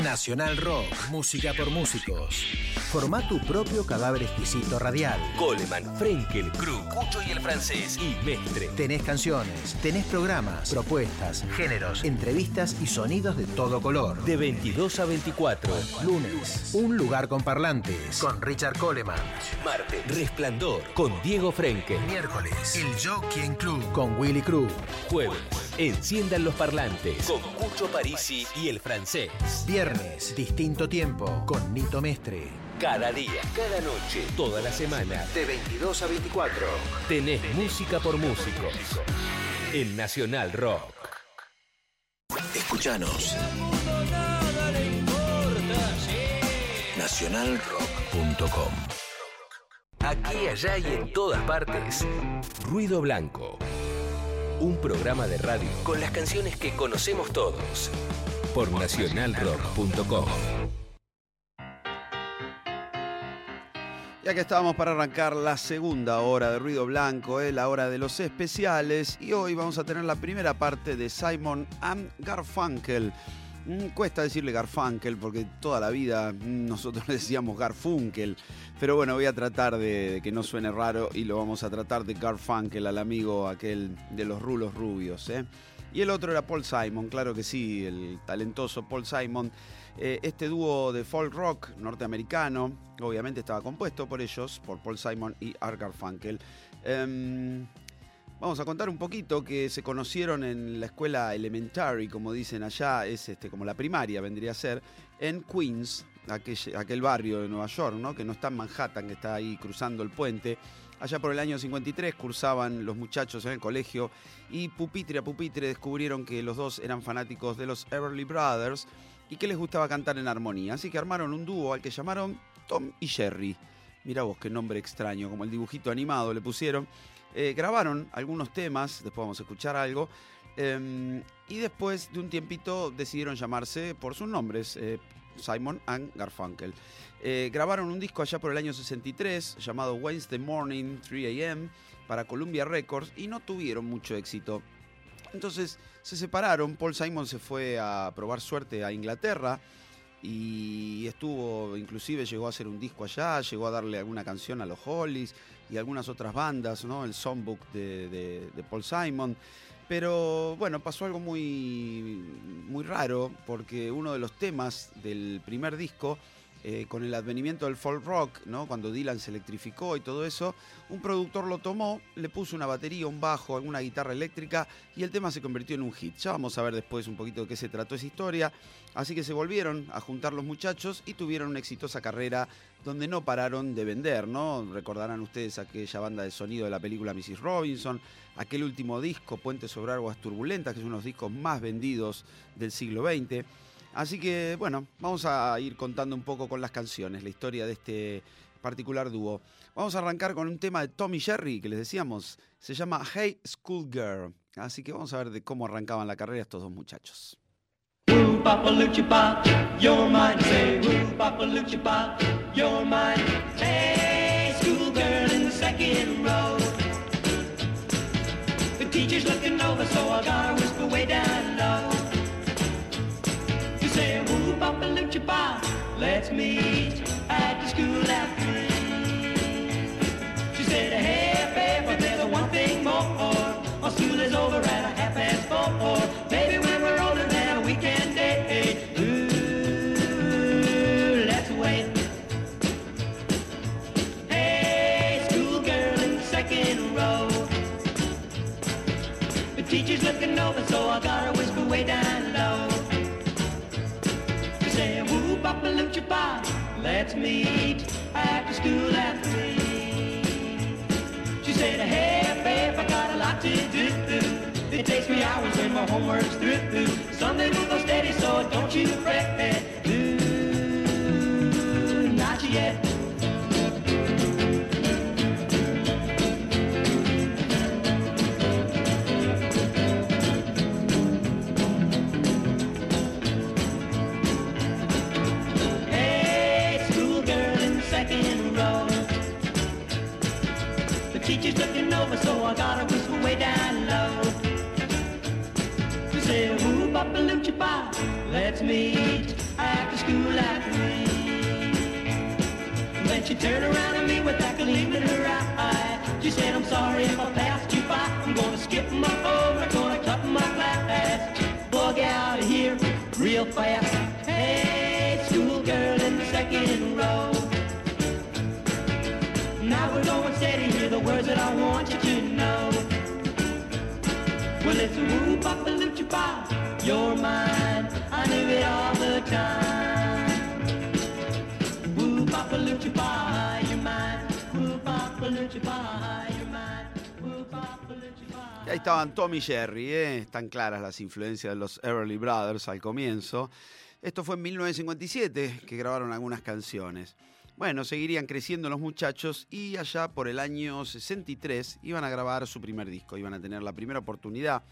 Nacional Rock, música por músicos. Forma tu propio cadáver exquisito radial. Coleman, Frenkel, Krug, Cucho y el francés y Mestre. Tenés canciones, tenés programas, propuestas, géneros, entrevistas y sonidos de todo color. De 22 a 24. Lunes, un lugar con parlantes. Con Richard Coleman. Martes, Resplandor con Diego Frenkel. Miércoles, el Jockey Club. Con Willy Cruz. Jueves, Enciendan los parlantes con Cucho Parisi y el francés. Viernes, distinto tiempo, con Nito Mestre. Cada día, cada noche, toda la semana, de 22 a 24. Tenés música por músicos. En Nacional Rock. Escuchanos. Nacionalrock.com Aquí, allá y en todas partes. Ruido Blanco. Un programa de radio con las canciones que conocemos todos. Por nacionalrock.com. Ya que estábamos para arrancar la segunda hora de Ruido Blanco, eh, la hora de los especiales, y hoy vamos a tener la primera parte de Simon and Garfunkel. Mm, Cuesta decirle Garfunkel porque toda la vida mm, nosotros <laughs> le decíamos Garfunkel, pero bueno, voy a tratar de, de que no suene raro y lo vamos a tratar de Garfunkel al amigo aquel de los rulos rubios. ¿eh? Y el otro era Paul Simon, claro que sí, el talentoso Paul Simon. Eh, este dúo de folk rock norteamericano, obviamente estaba compuesto por ellos, por Paul Simon y Art Garfunkel. Em, vamos a contar un poquito que se conocieron en la escuela elementary, como dicen allá, es este, como la primaria vendría a ser, en Queens, aquel, aquel barrio de Nueva York, ¿no? que no está en Manhattan, que está ahí cruzando el puente. Allá por el año 53 cursaban los muchachos en el colegio y pupitre a pupitre descubrieron que los dos eran fanáticos de los Everly Brothers y que les gustaba cantar en armonía. Así que armaron un dúo al que llamaron Tom y Jerry. Mira vos qué nombre extraño, como el dibujito animado le pusieron. Eh, grabaron algunos temas, después vamos a escuchar algo. eh, y después de un tiempito decidieron llamarse por sus nombres, eh, Simon and Garfunkel. Eh, grabaron un disco allá por el año 63 llamado Wednesday Morning 3 AM para Columbia Records y no tuvieron mucho éxito. Entonces se separaron, Paul Simon se fue a probar suerte a Inglaterra y estuvo, inclusive llegó a hacer un disco allá, llegó a darle alguna canción a los Hollies y algunas otras bandas, ¿no? El songbook de, de- Paul Simon. Pero bueno, pasó algo muy, muy raro porque uno de los temas del primer disco, eh, con el advenimiento del folk rock, ¿no? cuando Dylan se electrificó y todo eso, un productor lo tomó, le puso una batería, un bajo, alguna guitarra eléctrica y el tema se convirtió en un hit. Ya vamos a ver después un poquito de qué se trató esa historia. Así que se volvieron a juntar los muchachos y tuvieron una exitosa carrera donde no pararon de vender. Recordarán ustedes aquella banda de sonido de la película Mrs. Robinson, aquel último disco, Puente sobre Aguas Turbulentas, que es uno de los discos más vendidos del siglo XX. Así que, bueno, vamos a ir contando un poco con las canciones, la historia de este particular dúo. Vamos a arrancar con un tema de Tommy Jerry, que les decíamos, se llama Hey Schoolgirl. Así que vamos a ver de cómo arrancaban la carrera estos dos muchachos. Teacher's so whisper way down say, woo, Papa Lucha Pop, let's meet at the school after three. She said, hey, babe, but there's one thing more. My school is over let's meet after school at three. She said, hey, babe, I got a lot to do. It takes me hours when my homework's through. Sunday will go steady, so don't you fret. Ooh, not yet. Teacher's looking over, so I gotta whisper way down low. She said, Papa Lucha Pop, let's meet after school at three. Then she turned around at me with that gleam in her eye. She said, I'm sorry if I passed you by. I'm gonna skip my over, I'm gonna cut my class. Bug out of here real fast. Hey, schoolgirl in the second row. Y ahí estaban Tommy y Jerry, ¿eh? están claras las influencias de los Everly Brothers al comienzo. Esto fue en 1957 que grabaron algunas canciones. Bueno, seguirían creciendo los muchachos y allá por el año 63 iban a grabar su primer disco, iban a tener la primera oportunidad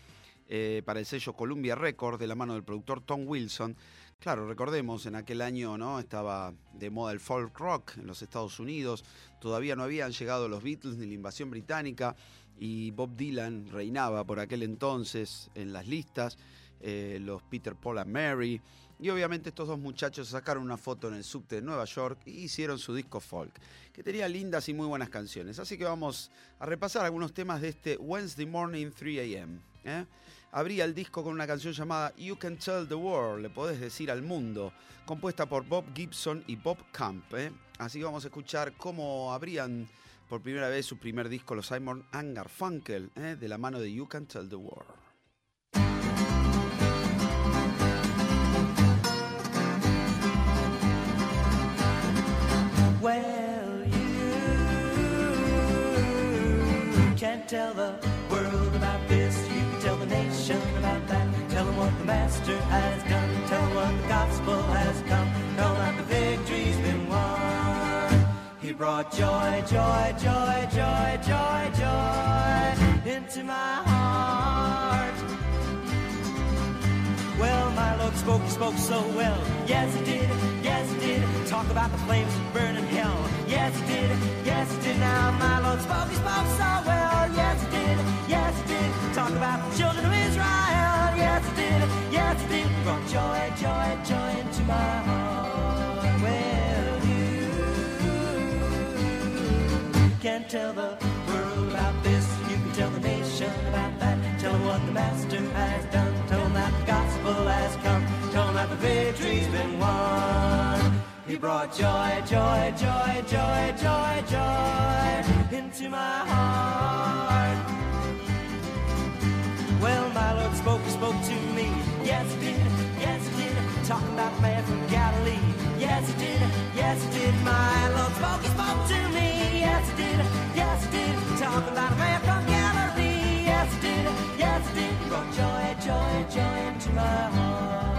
eh, para el sello Columbia Records de la mano del productor Tom Wilson. Claro, recordemos, en aquel año no estaba de moda el folk rock en los Estados Unidos, todavía no habían llegado los Beatles ni la invasión británica y Bob Dylan reinaba por aquel entonces en las listas, eh, los Peter Paul and Mary. Y obviamente estos dos muchachos sacaron una foto en el subte de Nueva York y hicieron su disco folk, que tenía lindas y muy buenas canciones. Así que vamos a repasar algunos temas de este Wednesday Morning 3 AM. ¿eh? Abría el disco con una canción llamada You Can Tell the World, le podés decir al mundo, compuesta por Bob Gibson y Bob Camp. ¿eh? Así que vamos a escuchar cómo abrían por primera vez su primer disco los Simon and Garfunkel, ¿eh? de la mano de You Can Tell the World. Can't tell the world about this. You can tell the nation about that. Tell them what the Master has done. Tell them what the gospel has come. Tell them the victory's been won. He brought joy, joy, joy, joy, joy, joy into my heart. Well, my Lord spoke, he spoke so well. Yes, he did, yes, he did. Talk about the flames that burn in hell. Yes, he did, yes, he did. Now, my Lord spoke, he spoke so well. Yes, he did, yes, he did. Talk about the children of Israel. Yes, he did, yes, he did. Brought joy, joy, joy into my heart. Well, you can't tell the world about this. You can tell the nation about that. Tell them what the Master has done. Tell them that the gospel has come. Tell them that the victory's been won. He brought joy, joy, joy, joy, joy, joy into my heart. Well, my Lord spoke, spoke to me. Yes, he did, yes, he did. Talking about the man from Galilee. Yes, he did, yes, he did. My Lord spoke, spoke to me. Yes, he did, yes, he did. Talking about a man from Galilee. Yes, he did, yes, he did. He Brought joy, joy, joy into my heart.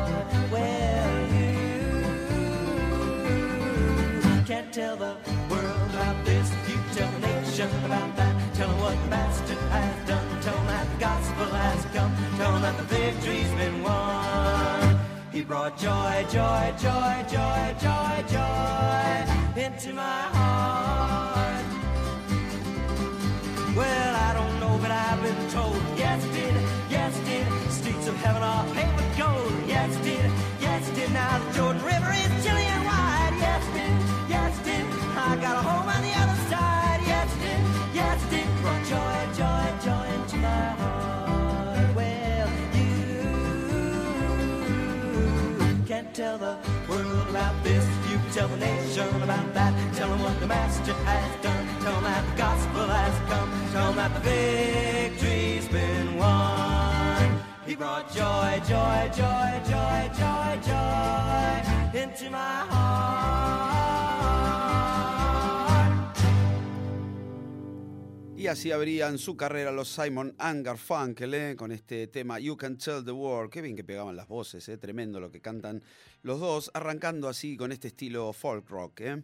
Tell the world about this. You tell the nation about that. Tell them what the Master has done. Tell them that the gospel has come. Tell them that the victory's been won. He brought joy, joy, joy, joy, joy, joy into my heart. Well, I don't know, but I've been told. Yes, did. Yes, did. Streets of heaven are paved tell the nation about that. Tell them what the Master has done. Tell them that the gospel has come. Tell them that the victory's been won. He brought joy, joy, joy, joy, joy, joy into my heart. Y así abrían su carrera los Simon and Garfunkel ¿eh? con este tema You Can Tell the World. Qué bien que pegaban las voces, ¿eh? tremendo lo que cantan los dos, arrancando así con este estilo folk rock. ¿eh?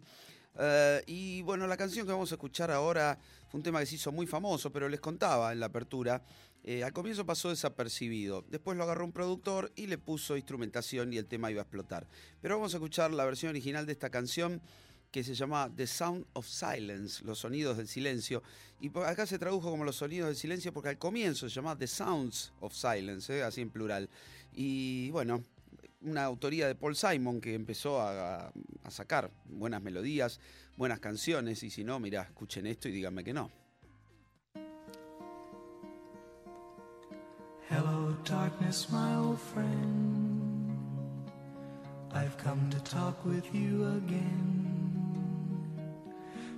Eh, y bueno, la canción que vamos a escuchar ahora fue un tema que se hizo muy famoso, pero les contaba en la apertura. eh, al comienzo pasó desapercibido, después lo agarró un productor y le puso instrumentación y el tema iba a explotar. Pero vamos a escuchar la versión original de esta canción que se llama The Sound of Silence, los sonidos del silencio. Y acá se tradujo como los sonidos del silencio porque al comienzo se llamaba The Sounds of Silence, ¿eh? así en plural. Y bueno, una autoría de Paul Simon que empezó a, sacar buenas melodías, buenas canciones. Y si no, mirá, escuchen esto y díganme que no. Hello, darkness, my old friend. I've come to talk with you again.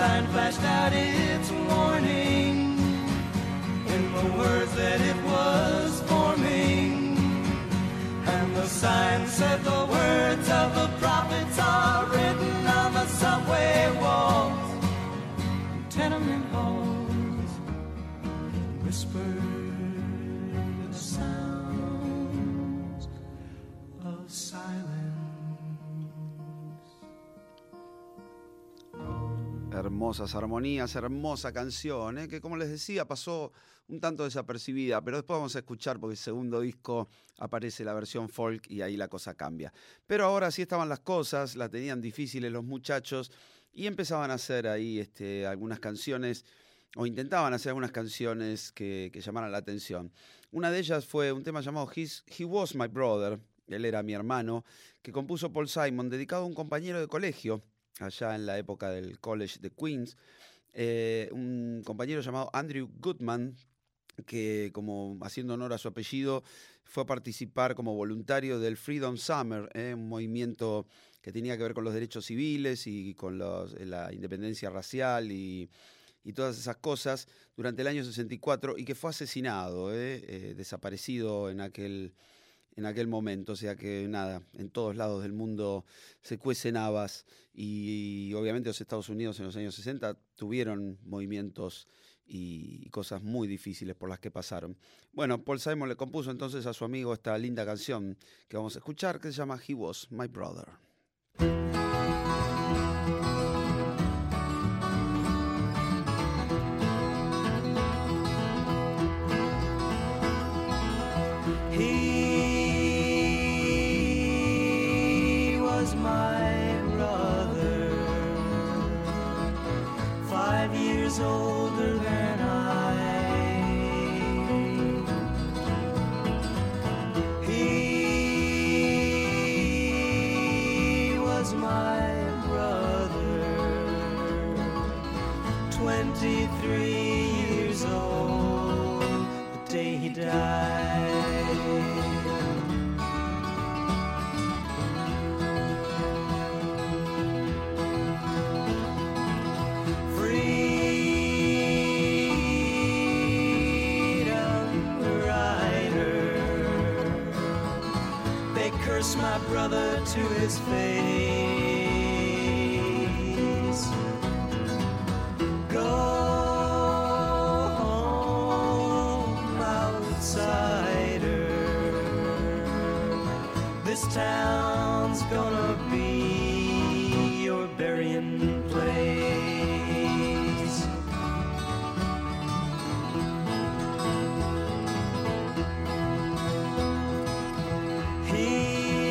sign flashed out its warning in the words that it was forming. And the sign said the words of the prophets are written on the subway walls, tenement halls, whispered Hermosas armonías, hermosa canción, ¿eh? que como les decía pasó un tanto desapercibida, pero después vamos a escuchar porque el segundo disco aparece la versión folk y ahí la cosa cambia. Pero ahora sí estaban las cosas, la tenían difíciles los muchachos y empezaban a hacer ahí este, algunas canciones o intentaban hacer algunas canciones que, llamaran la atención. Una de ellas fue un tema llamado He Was My Brother, él era mi hermano, que compuso Paul Simon, dedicado a un compañero de colegio, allá en la época del College de Queens, eh, un compañero llamado Andrew Goodman, que como haciendo honor a su apellido, fue a participar como voluntario del Freedom Summer, eh, un movimiento que tenía que ver con los derechos civiles y con los- la independencia racial y, todas esas cosas durante el año 64 y que fue asesinado, eh, eh, desaparecido en aquel, en aquel momento. O sea que nada, en todos lados del mundo se cuecen habas y, obviamente los Estados Unidos en los años 60 tuvieron movimientos y cosas muy difíciles por las que pasaron. Bueno, Paul Simon le compuso entonces a su amigo esta linda canción que vamos a escuchar que se llama He Was My Brother. Curse my brother to his face. Town's gonna be your burying place. He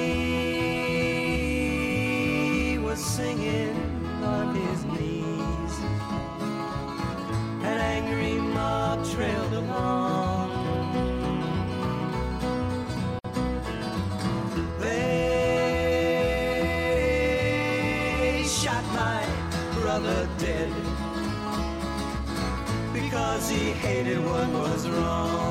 was singing on his knees. Hated what was wrong.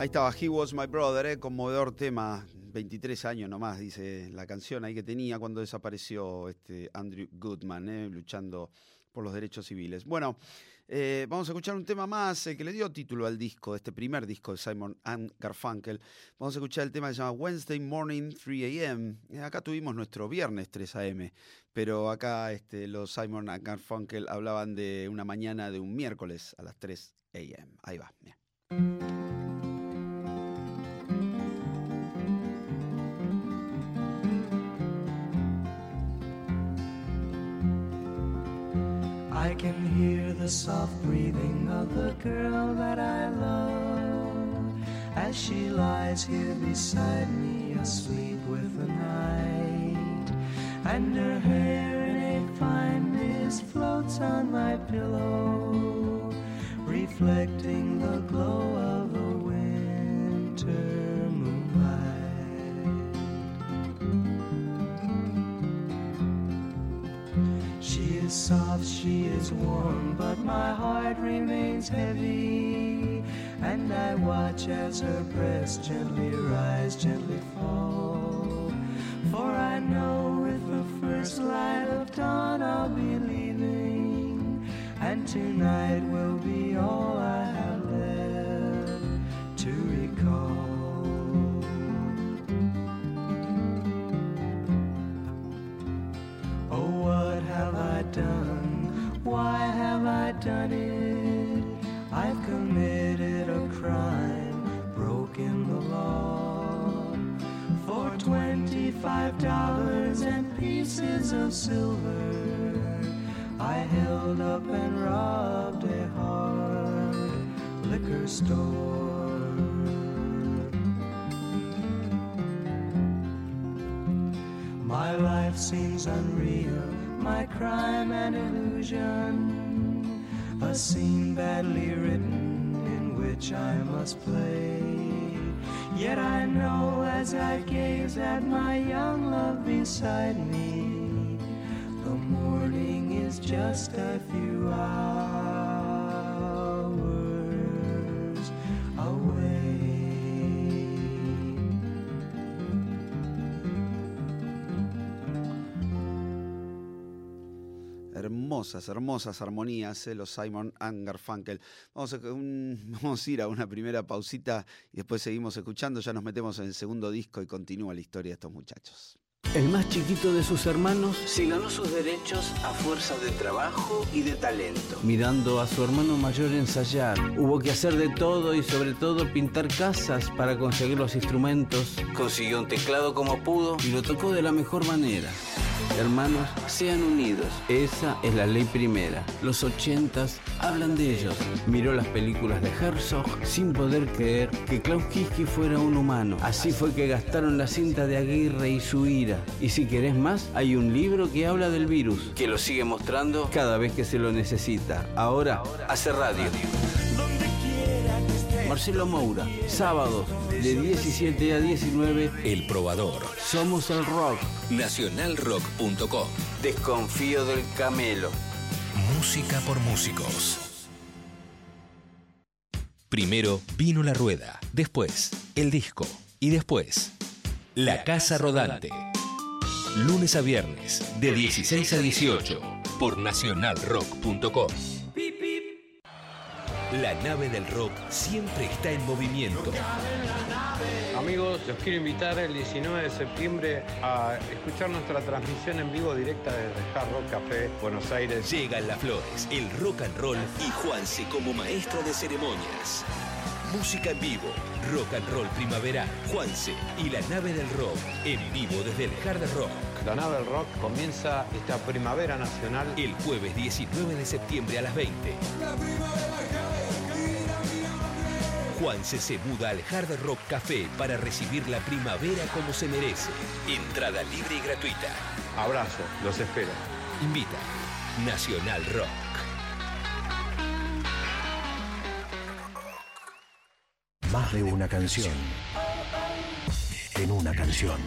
Ahí estaba, He Was My Brother, eh, conmovedor tema, 23 años nomás, dice la canción ahí que tenía cuando desapareció este Andrew Goodman, eh, luchando por los derechos civiles. Bueno, eh, vamos a escuchar un tema más que le dio título al disco, este primer disco de Simon and Garfunkel. Vamos a escuchar el tema que se llama Wednesday Morning 3 a.m. Acá tuvimos nuestro viernes 3 a.m., pero acá este, los Simon and Garfunkel hablaban de una mañana de un miércoles a las 3 a.m. Ahí va, mira. I can hear the soft breathing of the girl that I love as she lies here beside me, asleep with the night. And her hair in a fine mist floats on my pillow, reflecting the glow of the winter is soft, she is warm, but my heart remains heavy. And I watch as her breast gently rise, gently fall. For I know with the first light of dawn I'll be leaving. And tonight will be all I have left to recall. Done? Why have I done it? I've committed a crime, broken the law. For twenty-five dollars and pieces of silver, I held up and robbed a hard liquor store. My life seems unreal, my crime and illusion, a scene badly written in which I must play. Yet I know as I gaze at my young love beside me, the morning is just a few hours Hermosas, hermosas armonías, eh, los Simon and Garfunkel. Vamos a, un- <laughs> vamos a ir a una primera pausita y después seguimos escuchando. Ya nos metemos en el segundo disco y continúa la historia de estos muchachos. El más chiquito de sus hermanos se ganó sus derechos a fuerza de trabajo y de talento. Mirando a su hermano mayor ensayar, hubo que hacer de todo y sobre todo pintar casas para conseguir los instrumentos. Consiguió un teclado como pudo y lo tocó de la mejor manera. Hermanos, sean unidos. Esa es la ley primera. Los ochentas hablan de ellos. Miró las películas de Herzog sin poder creer que Klaus Kinski fuera un humano. Así fue que gastaron la cinta de Aguirre y su ira. Y si querés más, hay un libro que habla del virus, que lo sigue mostrando cada vez que se lo necesita. Ahora, hace radio. Marcelo Moura, sábados de 17 a 19. El Probador. Somos el rock. Nacionalrock.com. Desconfío del camelo. Música por músicos. Primero vino la rueda, después el disco y después la casa rodante. Lunes a viernes de 16 a 18 por nacionalrock.com. La nave del rock siempre está en movimiento. Amigos, los quiero invitar el 19 de septiembre a escuchar nuestra transmisión en vivo directa desde Hard Rock Café, Buenos Aires. Llegan las flores, el rock and roll y Juanse como maestro de ceremonias. Música en vivo, rock and roll primavera, Juanse y la nave del rock en vivo desde el Hard Rock. La nave del rock comienza esta primavera nacional el jueves 19 de septiembre a las 20. Juanse se muda al Hard Rock Café para recibir la primavera como se merece. Entrada libre y gratuita. Abrazo, los espero. Invita Nacional Rock. Más de una canción. En una canción.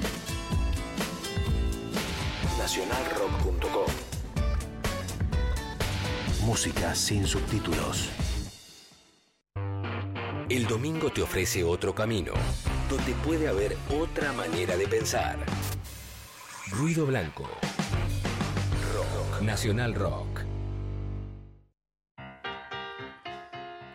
Nacionalrock.com. Música sin subtítulos. El domingo te ofrece otro camino, donde puede haber otra manera de pensar. Ruido Blanco. Rock. Nacional Rock.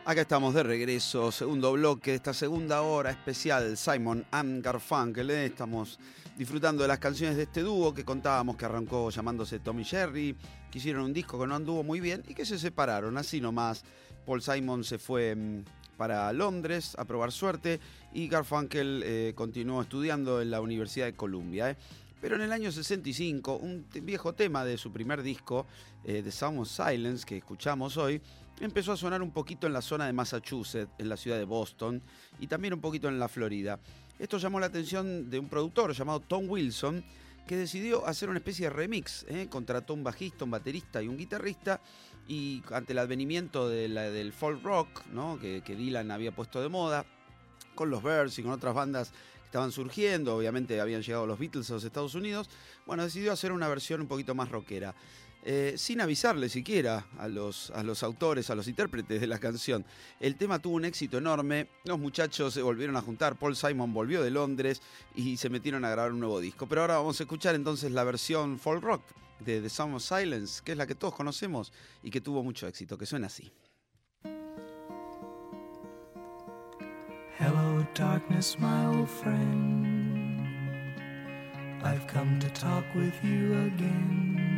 Acá estamos de regreso, segundo bloque de esta segunda hora especial Simon and Garfunkel. ¿eh? Estamos disfrutando de las canciones de este dúo que contábamos que arrancó llamándose Tommy Jerry, que hicieron un disco que no anduvo muy bien y que se separaron. Así nomás, Paul Simon se fue mm, para Londres a probar suerte y Garfunkel eh, continuó estudiando en la Universidad de Columbia. ¿eh? Pero en el año 65, un viejo tema de su primer disco, eh, The Sound of Silence, que escuchamos hoy, empezó a sonar un poquito en la zona de Massachusetts, en la ciudad de Boston y también un poquito en la Florida. Esto llamó la atención de un productor llamado Tom Wilson, que decidió hacer una especie de remix. ¿eh? Contrató un bajista, un baterista y un guitarrista. Y ante el advenimiento del folk rock, ¿no? que, Dylan había puesto de moda, con los Birds y con otras bandas que estaban surgiendo, obviamente habían llegado los Beatles a los Estados Unidos, bueno, decidió hacer una versión un poquito más rockera. Eh, sin avisarle siquiera a los, a los autores, a los intérpretes de la canción. El tema tuvo un éxito enorme, los muchachos se volvieron a juntar, Paul Simon volvió de Londres y se metieron a grabar un nuevo disco. Pero ahora vamos a escuchar entonces la versión folk rock de The Sound of Silence, que es la que todos conocemos y que tuvo mucho éxito, que suena así. Hello, darkness, my old friend. I've come to talk with you again.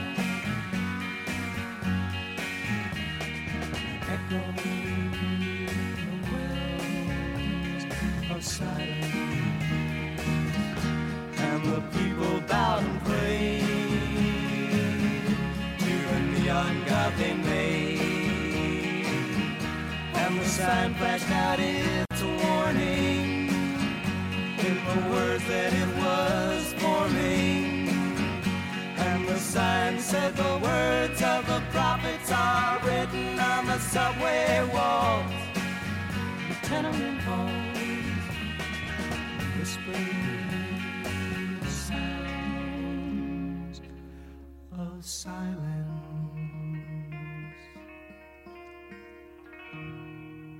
Said the words of the the tenement.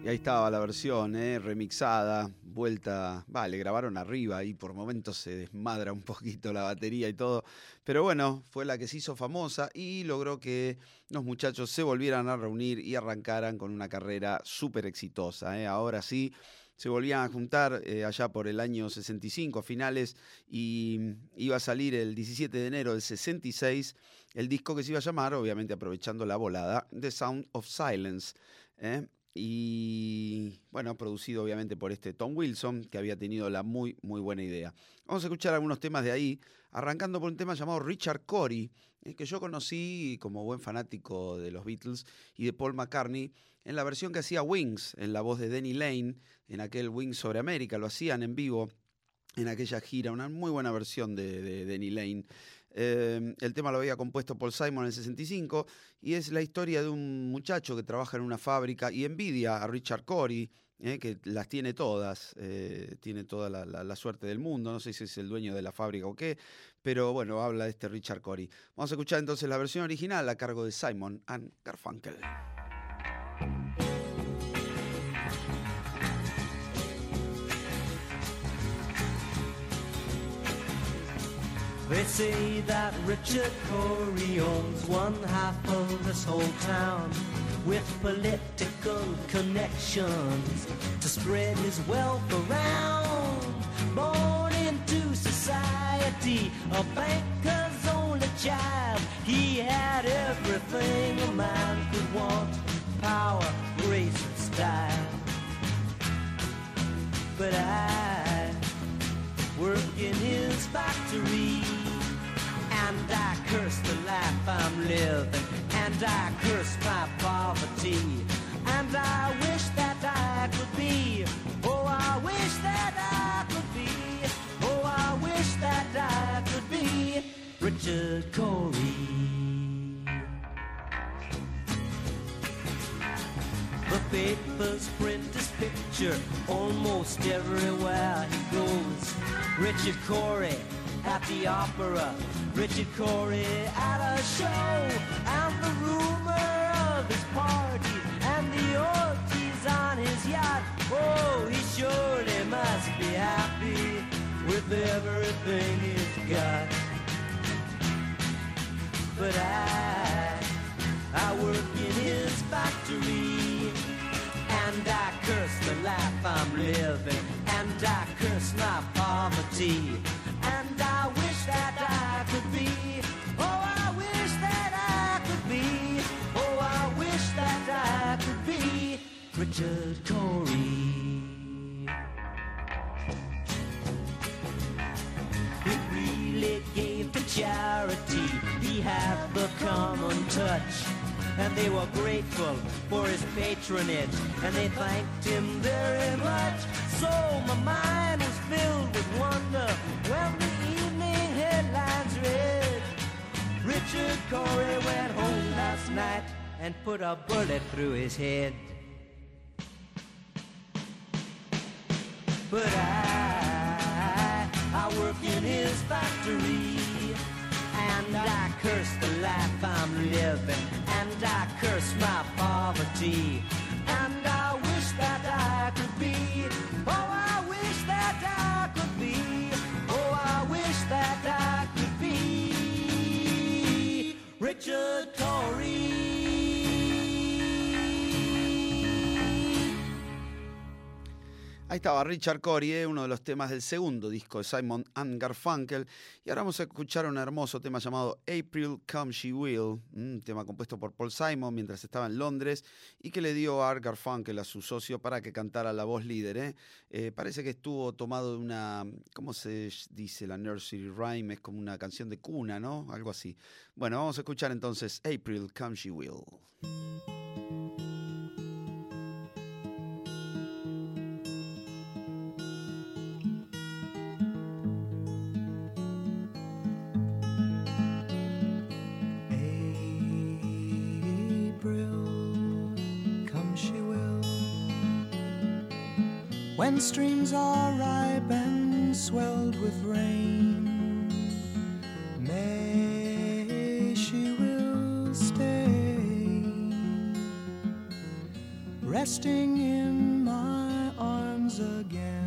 Y ahí estaba la versión, ¿eh? remixada, vuelta. Va, le grabaron arriba y por momentos se desmadra un poquito la batería y todo. Pero bueno, fue la que se hizo famosa y logró que los muchachos se volvieran a reunir y arrancaran con una carrera súper exitosa. ¿eh? Ahora sí, se volvían a juntar eh, allá por el año 65, a finales, y iba a salir el 17 de enero del 66 el disco que se iba a llamar, obviamente aprovechando la volada, The Sound of Silence. ¿eh? Y bueno, producido obviamente por este Tom Wilson, que había tenido la muy, muy buena idea. Vamos a escuchar algunos temas de ahí, arrancando por un tema llamado Richard Corey, eh, que yo conocí como buen fanático de los Beatles y de Paul McCartney, en la versión que hacía Wings, en la voz de Denny Lane, en aquel Wings sobre América, lo hacían en vivo en aquella gira, una muy buena versión de, de Denny Lane. Eh, el tema lo había compuesto Paul Simon en el 65 y es la historia de un muchacho que trabaja en una fábrica y envidia a Richard Corey, eh, que las tiene todas, eh, tiene toda la, suerte del mundo, no sé si es el dueño de la fábrica o qué, pero bueno, habla de este Richard Corey. Vamos a escuchar entonces la versión original a cargo de Simon and Garfunkel. They say that Richard Corey owns one half of this whole town with political connections to spread his wealth around. Born into society, a banker's only child, he had everything a man could want power, grace, and style. But I work in his factory. And I curse the life I'm living. And I curse my poverty. And I wish that I could be. Oh, I wish that I could be. Oh, I wish that I could be Richard Corey. The papers print his picture almost everywhere he goes. Richard Corey at the opera, Richard Corey at a show, and the rumor of his party, and the orgies on his yacht. Oh, he surely must be happy with everything he's got. But I, I work in his factory. And I curse the life I'm living. And I curse my poverty. Richard Corey. He really gave to charity. He had the common touch. And they were grateful for his patronage. And they thanked him very much. So my mind was filled with wonder when the evening headlines read. Richard Corey went home last night and put a bullet through his head. But I, I work in his factory. And I curse the life I'm living. And I curse my poverty. Ahí estaba Richard Corie, uno de los temas del segundo disco de Simon and Garfunkel. Y ahora vamos a escuchar un hermoso tema llamado April Come She Will, un tema compuesto por Paul Simon mientras estaba en Londres y que le dio a Art Garfunkel, a su socio, para que cantara la voz líder. ¿eh? Eh, parece que estuvo tomado de una, ¿cómo se dice? La nursery rhyme, es como una canción de cuna, ¿no? Algo así. Bueno, vamos a escuchar entonces April Come She Will. When streams are ripe and swelled with rain, May she will stay, resting in my arms again.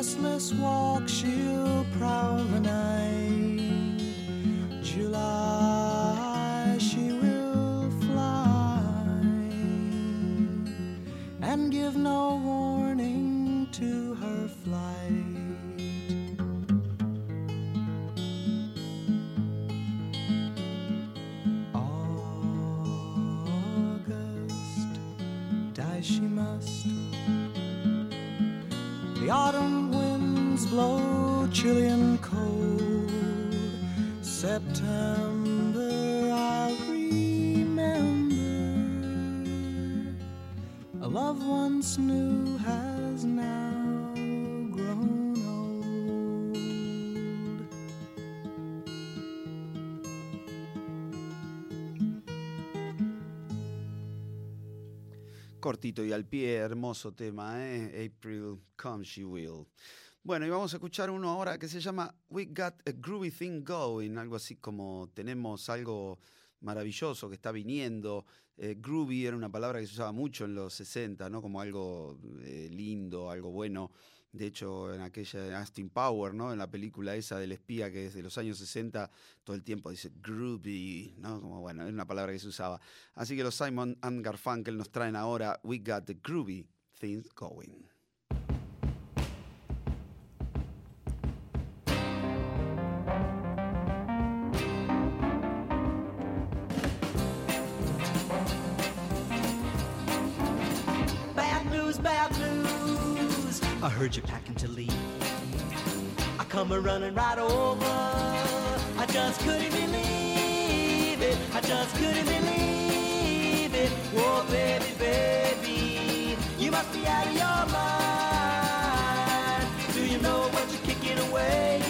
Restless walk, she'll prowl Y al pie, hermoso tema, ¿eh? April Come She Will. Bueno, y vamos a escuchar uno ahora que se llama We Got a Groovy Thing Going, algo así como tenemos algo maravilloso que está viniendo. Eh, groovy era una palabra que se usaba mucho en los 60, ¿no? Como algo eh, lindo, algo bueno. De hecho, en aquella Austin Power, ¿no? En la película esa del espía que desde los años 60 todo el tiempo dice groovy, ¿no? Como bueno, es una palabra que se usaba. Así que los Simon and Garfunkel nos traen ahora We Got the Groovy Things Going. Bad news, bad news. I heard you're packing to leave. I come a running right over. I just couldn't believe it. I just couldn't believe it. Whoa, baby, baby, you must be out of your mind. Do you know what you're kicking away?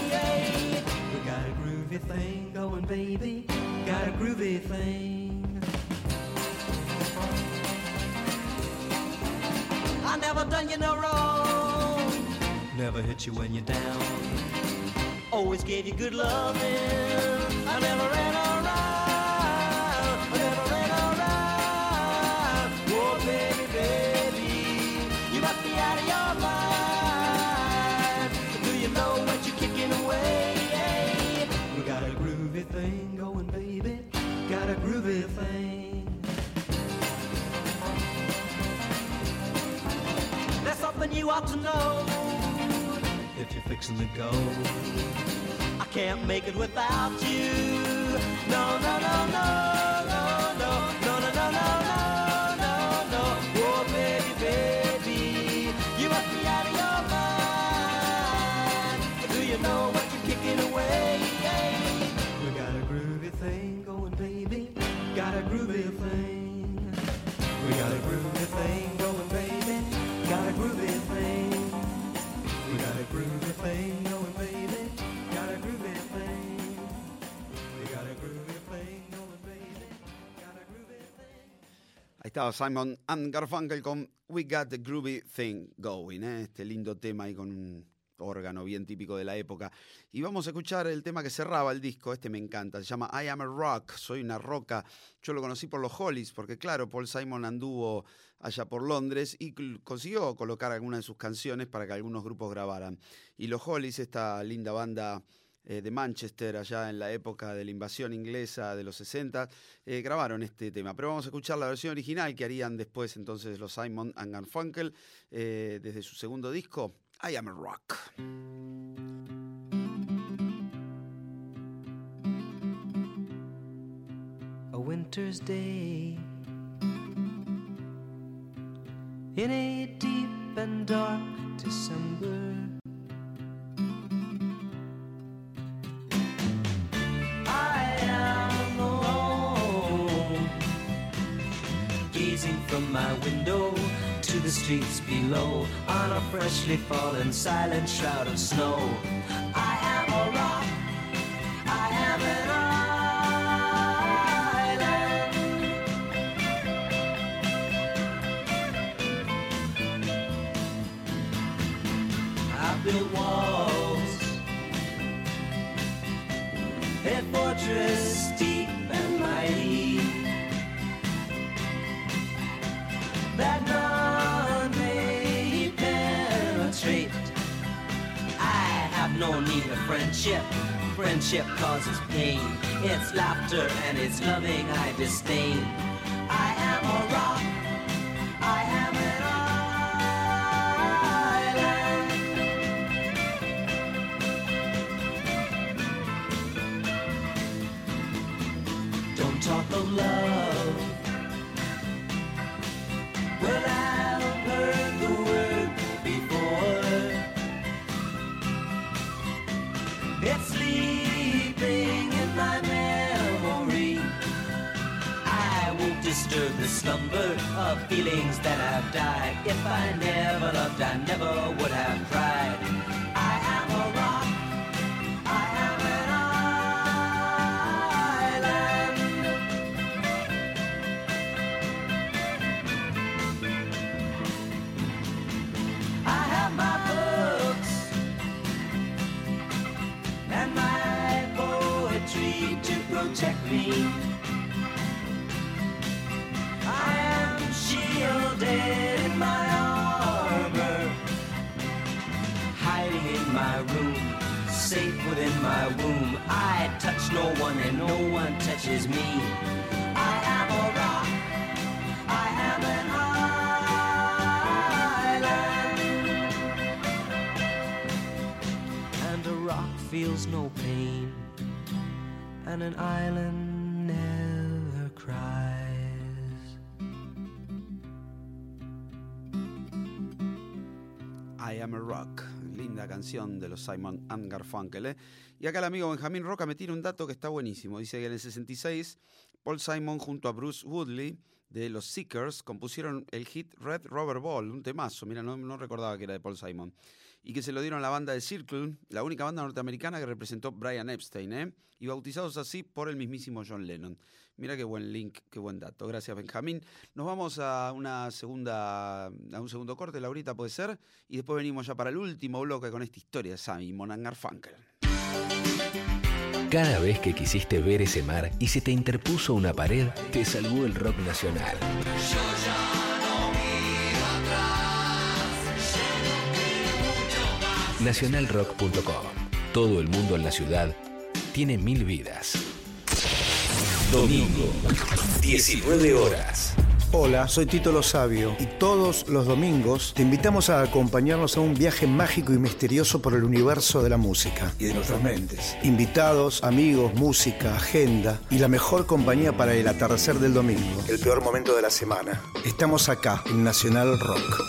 We got a groovy thing going, baby. Got a groovy thing. I never done you no wrong. Never hit you when you're down. Always gave you good loving. I never ran around. I never ran around. Oh, baby, baby, you must be out of your mind. Do you know what you're kicking away? We got a groovy thing going, baby. Got a groovy thing. You ought to know fixing to go. I can't make it without you. No, no, no, no, no, no, estaba Simon and Garfunkel con We Got the Groovy Thing Going, ¿eh? este lindo tema ahí con un órgano bien típico de la época. Y vamos a escuchar el tema que cerraba el disco, este me encanta, se llama I Am a Rock, soy una roca. Yo lo conocí por los Hollies, porque claro, Paul Simon anduvo allá por Londres y consiguió colocar algunas de sus canciones para que algunos grupos grabaran. Y los Hollies, esta linda banda eh, de Manchester, allá en la época de la invasión inglesa de los 60, eh, grabaron este tema. Pero vamos a escuchar la versión original que harían después entonces los Simon and Garfunkel eh, desde su segundo disco, I Am a Rock. a winter's day in a deep and dark December. My window to the streets below on a freshly fallen silent shroud of snow. I am a rock. I am an island. I built walls, a fortress no need of friendship. Friendship causes pain. It's laughter and it's loving I disdain. I am a rock. Disturb the slumber of feelings that have died. If I never loved, I never would have cried. I am a rock. I am an island. I have my books and my poetry to protect me. Shielded in my armor, hiding in my room, safe within my womb. I touch no one and no one touches me. I am a rock. I am an island. And a rock feels no pain, and an island never cries. I Am a Rock, linda canción de los Simon and Garfunkel. ¿eh? Y acá el amigo Benjamín Roca me tiene un dato que está buenísimo. Dice que en el 66, Paul Simon junto a Bruce Woodley de los Seekers compusieron el hit Red Rubber Ball, un temazo, mira, no, no recordaba que era de Paul Simon. Y que se lo dieron a la banda de Circle, la única banda norteamericana que representó Brian Epstein, ¿eh? y bautizados así por el mismísimo John Lennon. Mira qué buen link, qué buen dato. Gracias, Benjamín. Nos vamos a una segunda, a un segundo corte, Laurita, puede ser, y después venimos ya para el último bloque con esta historia de Sammy Monan Funkel. Cada vez que quisiste ver ese mar y se te interpuso una pared, te salvó el rock nacional. Nacionalrock.com. Todo el mundo en la ciudad tiene mil vidas. Domingo, 19 horas. Hola, soy Tito Lo Sabio y todos los domingos te invitamos a acompañarnos a un viaje mágico y misterioso por el universo de la música y de nuestras mentes. Invitados, amigos, música, agenda y la mejor compañía para el atardecer del domingo, el peor momento de la semana. Estamos acá en Nacional Rock.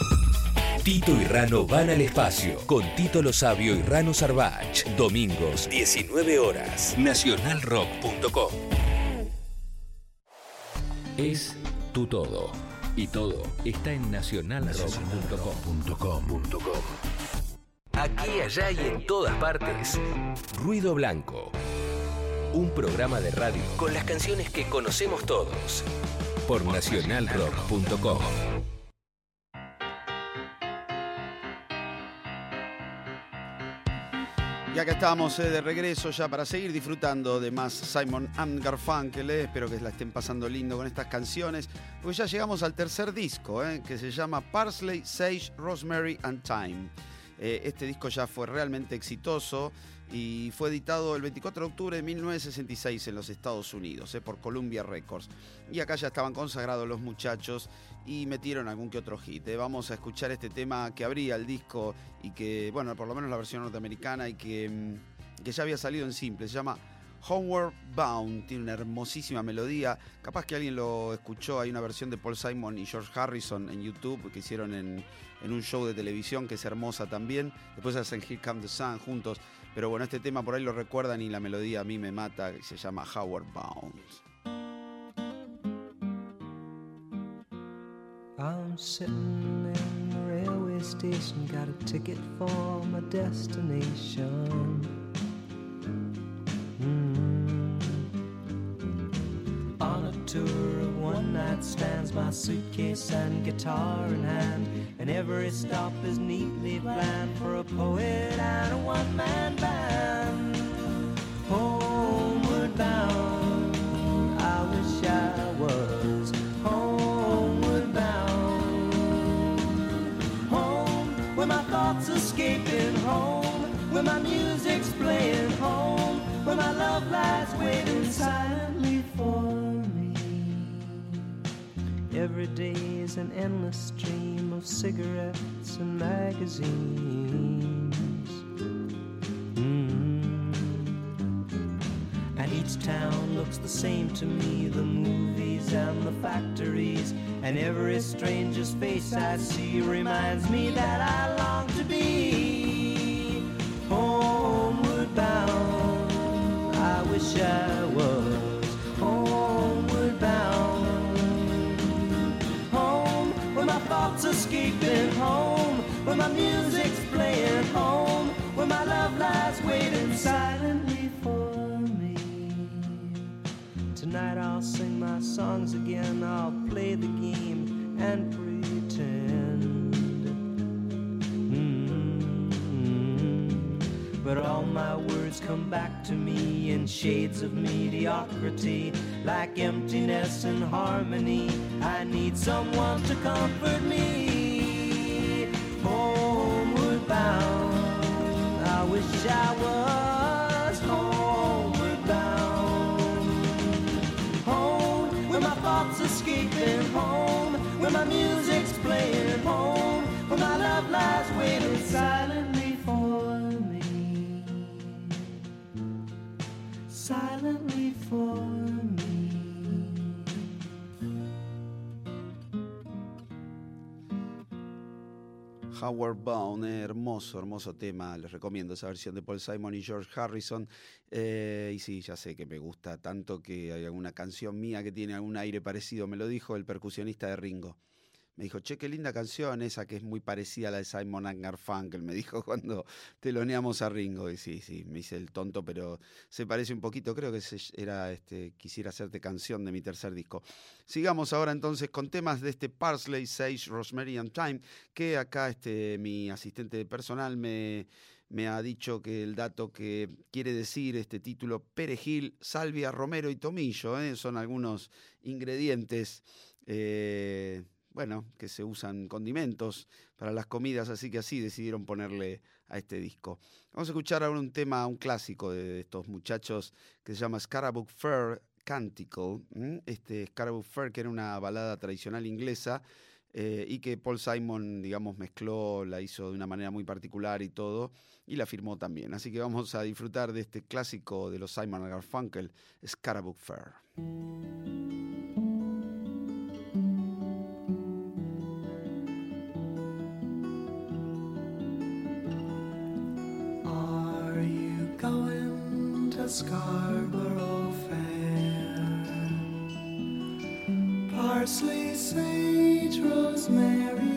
Tito y Rano van al espacio con Tito Lo Sabio y Rano Sarbach. Domingos, 19 horas. Nacionalrock.com. Es tu todo. Y todo está en nacionalrock.com. Aquí, allá y en todas partes. Ruido Blanco. Un programa de radio con las canciones que conocemos todos. Por nacionalrock.com. Y acá estamos eh, de regreso ya para seguir disfrutando de más Simon and Garfunkel. eh. Espero que la estén pasando lindo con estas canciones. Porque ya llegamos al tercer disco, eh, que se llama Parsley, Sage, Rosemary and Thyme. Eh, este disco ya fue realmente exitoso y fue editado el 24 de octubre de 1966 en los Estados Unidos por Columbia Records. Y acá ya estaban consagrados los muchachos y metieron algún que otro hit. eh. Vamos a escuchar este tema que abría el disco y que, bueno, por lo menos la versión norteamericana y que, mm, que ya había salido en simple. Se llama Homeward Bound. Tiene una hermosísima melodía. Capaz que alguien lo escuchó. Hay una versión de Paul Simon y George Harrison en YouTube que hicieron en, en un show de televisión que es hermosa también. Después hacen Here Come the Sun juntos. Pero bueno, este tema por ahí lo recuerdan y la melodía a mí me mata. Se llama Howard Bound. Sitting in the railway station, got a ticket for my destination. Mm. On a tour of one night stands, my suitcase and guitar in hand, and every stop is neatly planned for a poet and a one man band. Thoughts escaping home, where my music's playing home, where my love lies waiting silently for me. Every day is an endless stream of cigarettes and magazines. Looks the same to me the movies and the factories. And every stranger's face I see reminds me that I long to be homeward bound. I wish I was homeward bound. Home, where my thoughts escaping home, where my music's Tonight I'll sing my songs again, I'll play the game and pretend. Mm. But all my words come back to me in shades of mediocrity, like emptiness and harmony. I need someone to comfort me. Homeward bound, I wish I was Howard Bound, hermoso, hermoso tema. Les recomiendo esa versión de Paul Simon y George Harrison. Eh, y sí, ya sé que me gusta tanto que hay alguna canción mía que tiene algún aire parecido. Me lo dijo el percusionista de Ringo. Me dijo, che, qué linda canción esa que es muy parecida a la de Simon Garfunkel. Me <laughs> dijo cuando teloneamos a Ringo. Y sí, sí, me hice el tonto, pero se parece un poquito. Creo que era este, Quisiera hacerte canción de mi tercer disco. Sigamos ahora entonces con temas de este Parsley, Sage, Rosemary and Thyme, que acá este, mi asistente personal me, me ha dicho que el dato que quiere decir este título, perejil, salvia, romero y tomillo, ¿eh? son algunos ingredientes, eh, bueno, que se usan condimentos para las comidas, así que así decidieron ponerle a este disco. Vamos a escuchar ahora un tema, un clásico de estos muchachos que se llama Scarabout Fair Canticle. Este Scarabout Fair, que era una balada tradicional inglesa, eh, y que Paul Simon, digamos, mezcló, la hizo de una manera muy particular y todo, y la firmó también. Así que vamos a disfrutar de este clásico de los Simon Garfunkel, Scarabout Fair. Scarborough Fair? Parsley, sage, rosemary,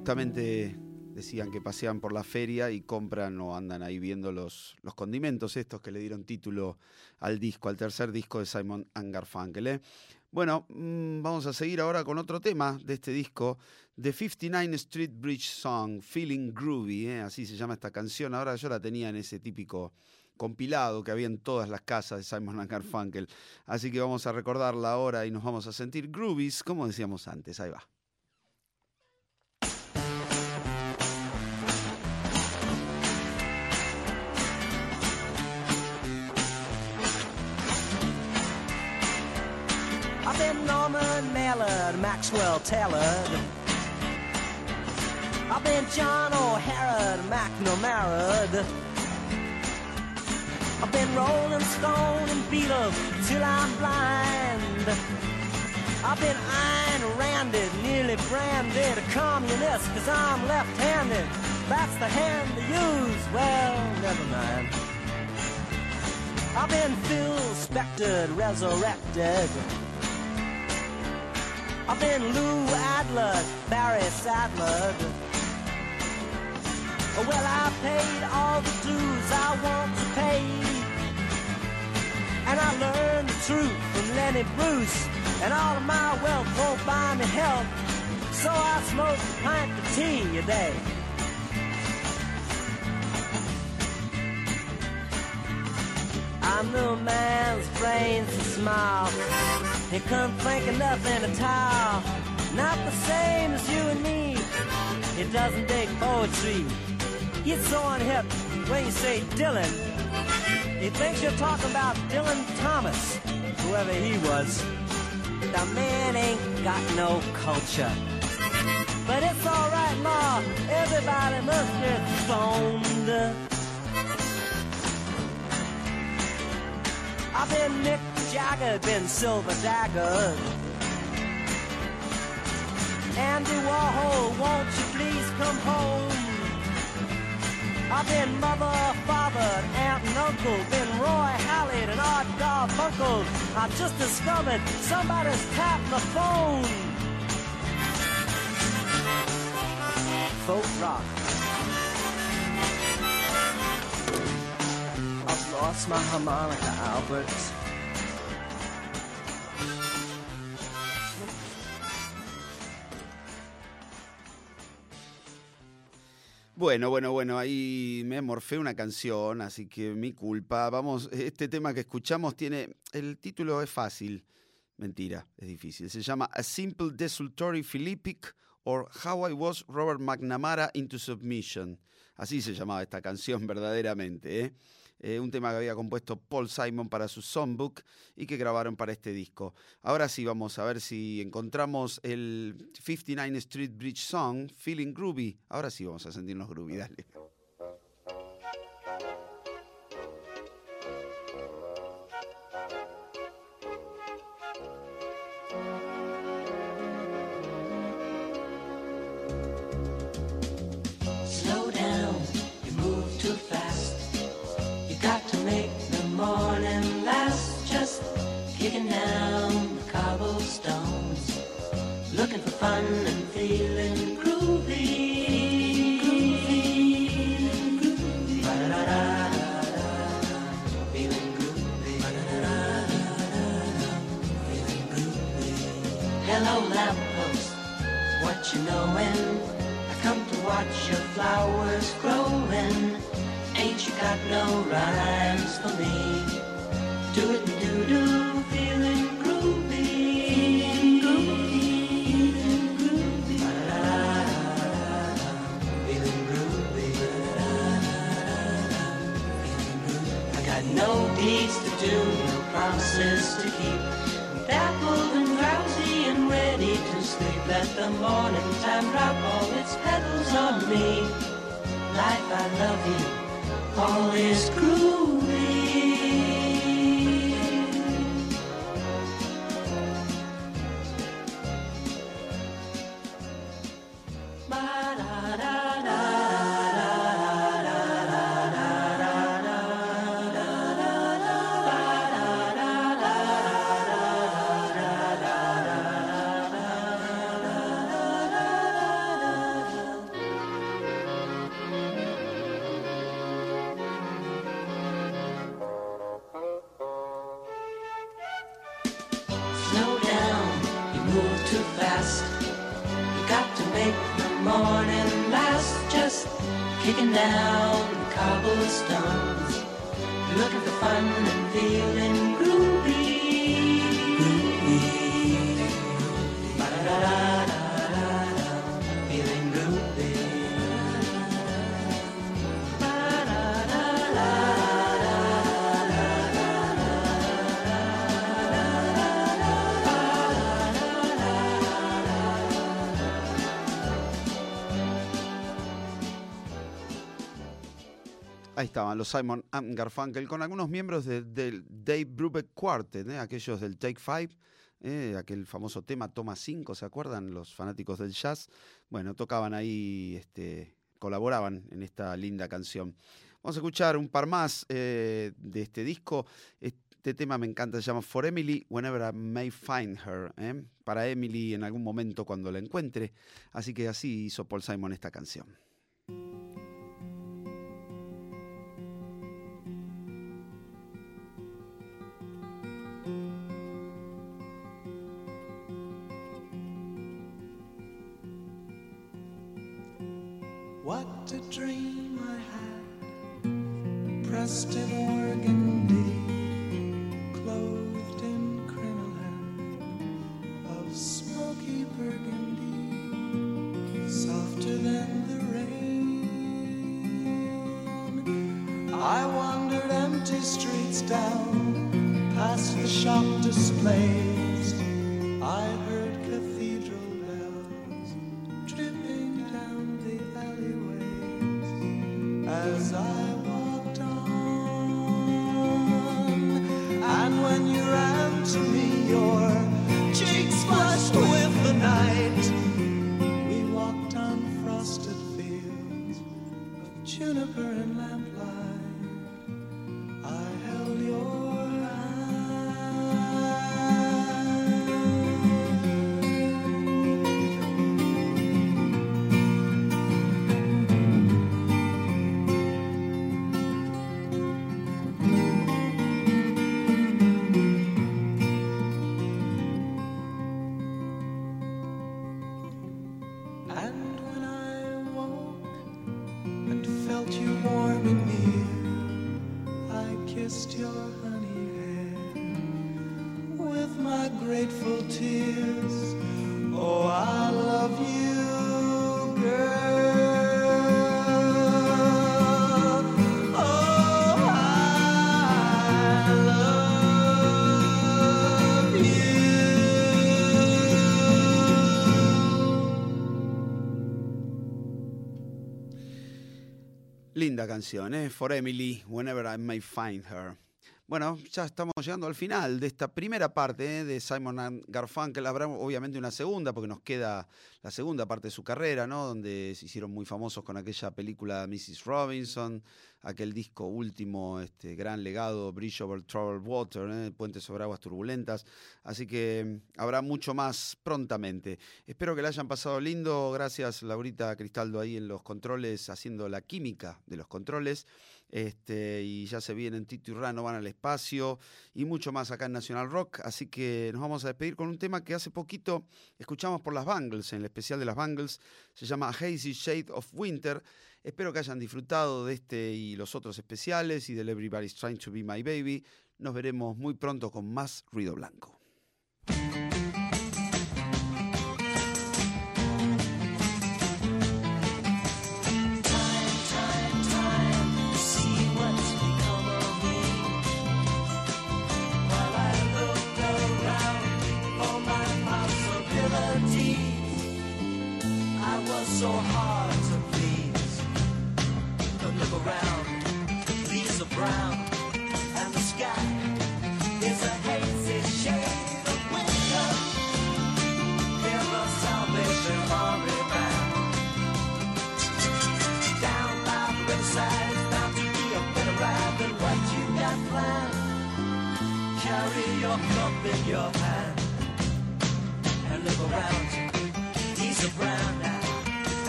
justamente decían que pasean por la feria y compran o andan ahí viendo los, los condimentos estos que le dieron título al disco, al tercer disco de Simon Garfunkel. ¿eh? Bueno, mm, vamos a seguir ahora con otro tema de este disco, The 59 Street Bridge Song, Feeling Groovy, ¿eh? así se llama esta canción. Ahora yo la tenía en ese típico compilado que había en todas las casas de Simon Garfunkel. Así que vamos a recordarla ahora y nos vamos a sentir groovies, como decíamos antes. Ahí va. I've been Norman Mallard, Maxwell Taylor. I've been John O'Hara, McNamara. I've been Rolling Stone and Beatles till I'm blind. I've been Ayn Randed, nearly branded a communist cause I'm left-handed. That's the hand to use, well, never mind. I've been Phil Spectored, resurrected. I've been Lou Adler, Barry Sadler. Well, I paid all the dues I want to pay. And I learned the truth from Lenny Bruce. And all of my wealth won't buy me help. So I smoke a pint of tea a day. I'm the man's brains to smile. He couldn't think of nothing at all. Not the same as you and me. He doesn't dig poetry. He's so unhip when you say Dylan. He thinks you're talking about Dylan Thomas, whoever he was. The man ain't got no culture. But it's alright, Ma. Everybody must get stoned. I've been Mick Jagger, been Silver Dagger. Andy Warhol, won't you please come home? I've been mother, father, aunt and uncle, been Roy Hallett and Art Garfunkel. I've just discovered somebody's tapped the phone. Folk rock. Lost my harmonica, Albert. Bueno, bueno, bueno, ahí me morfé una canción, así que mi culpa. Vamos, este tema que escuchamos tiene. El título es fácil. Mentira, es difícil. Se llama A Simple Desultory Philippic or How I Was Robert McNamara into Submission. Así se llamaba esta canción <laughs> verdaderamente, ¿eh? Eh, un tema que había compuesto Paul Simon para su songbook y que grabaron para este disco. Ahora sí, vamos a ver si encontramos el 59 Street Bridge Song, Feeling Groovy. Ahora sí vamos a sentirnos groovy, dale. Feeling groovy. Hello, lamppost, what you knowin'? I come to watch your flowers growing. Ain't you got no rhymes for me? Do it do do, feeling time drop all its petals on me. Life, I love you. All is groovy. Ahí estaban los Simon Garfunkel con algunos miembros de- del Dave Brubeck Quartet, ¿eh? aquellos del Take Five, ¿eh? aquel famoso tema Toma 5, ¿se acuerdan? Los fanáticos del jazz. Bueno, tocaban ahí, este, colaboraban en esta linda canción. Vamos a escuchar un par más eh, de este disco. Este tema me encanta, se llama For Emily Whenever I May Find Her. Para Emily en algún momento cuando la encuentre. Así que así hizo Paul Simon esta canción. A dream I had, pressed in organdy, clothed in crinoline of smoky burgundy, softer than the rain. I wandered empty streets down, past the shop displays. I kissed your honey hair with my grateful tears. Oh, I love you, girl. Linda canción, ¿eh? For Emily, Whenever I May Find Her. Bueno, ya estamos llegando al final de esta primera parte ¿eh? de Simon Garfunkel. Habrá obviamente una segunda, porque nos queda la segunda parte de su carrera, ¿no? Donde se hicieron muy famosos con aquella película Mrs. Robinson, aquel disco último, este gran legado, Bridge Over Troubled Water, ¿eh? Puente sobre aguas turbulentas. Así que mm, habrá mucho más prontamente. Espero que la hayan pasado lindo. Gracias, Laurita Cristaldo, ahí en los controles, haciendo la química de los controles. Este, y ya se vienen Tito y Rano, van al espacio y mucho más acá en Nacional Rock. Así que nos vamos a despedir con un tema que hace poquito escuchamos por las Bangles, en el especial de las Bangles. Se llama Hazy Shade of Winter. Espero que hayan disfrutado de este y los otros especiales y del Everybody's Trying to Be My Baby. Nos veremos muy pronto con más ruido blanco. Your hand and look around you. These are brown now,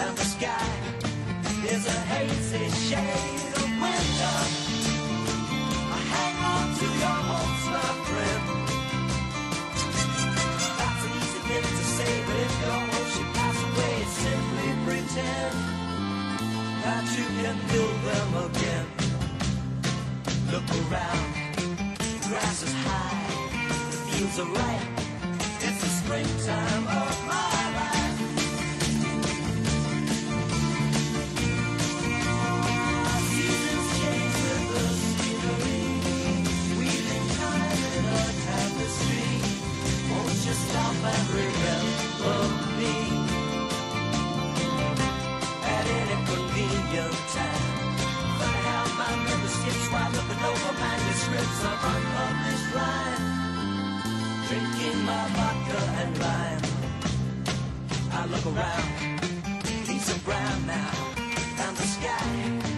and the sky is a hazy shade of winter. I hang on to your hopes, my friend. That's an easy thing to say, but if your hopes should pass away, simply pretend that you can build them again. Look around, grass is high, the fields are ripe. It's the springtime of my life. Seasons change with drinking my vodka and rhyme. I look around, things are brown now, and the sky.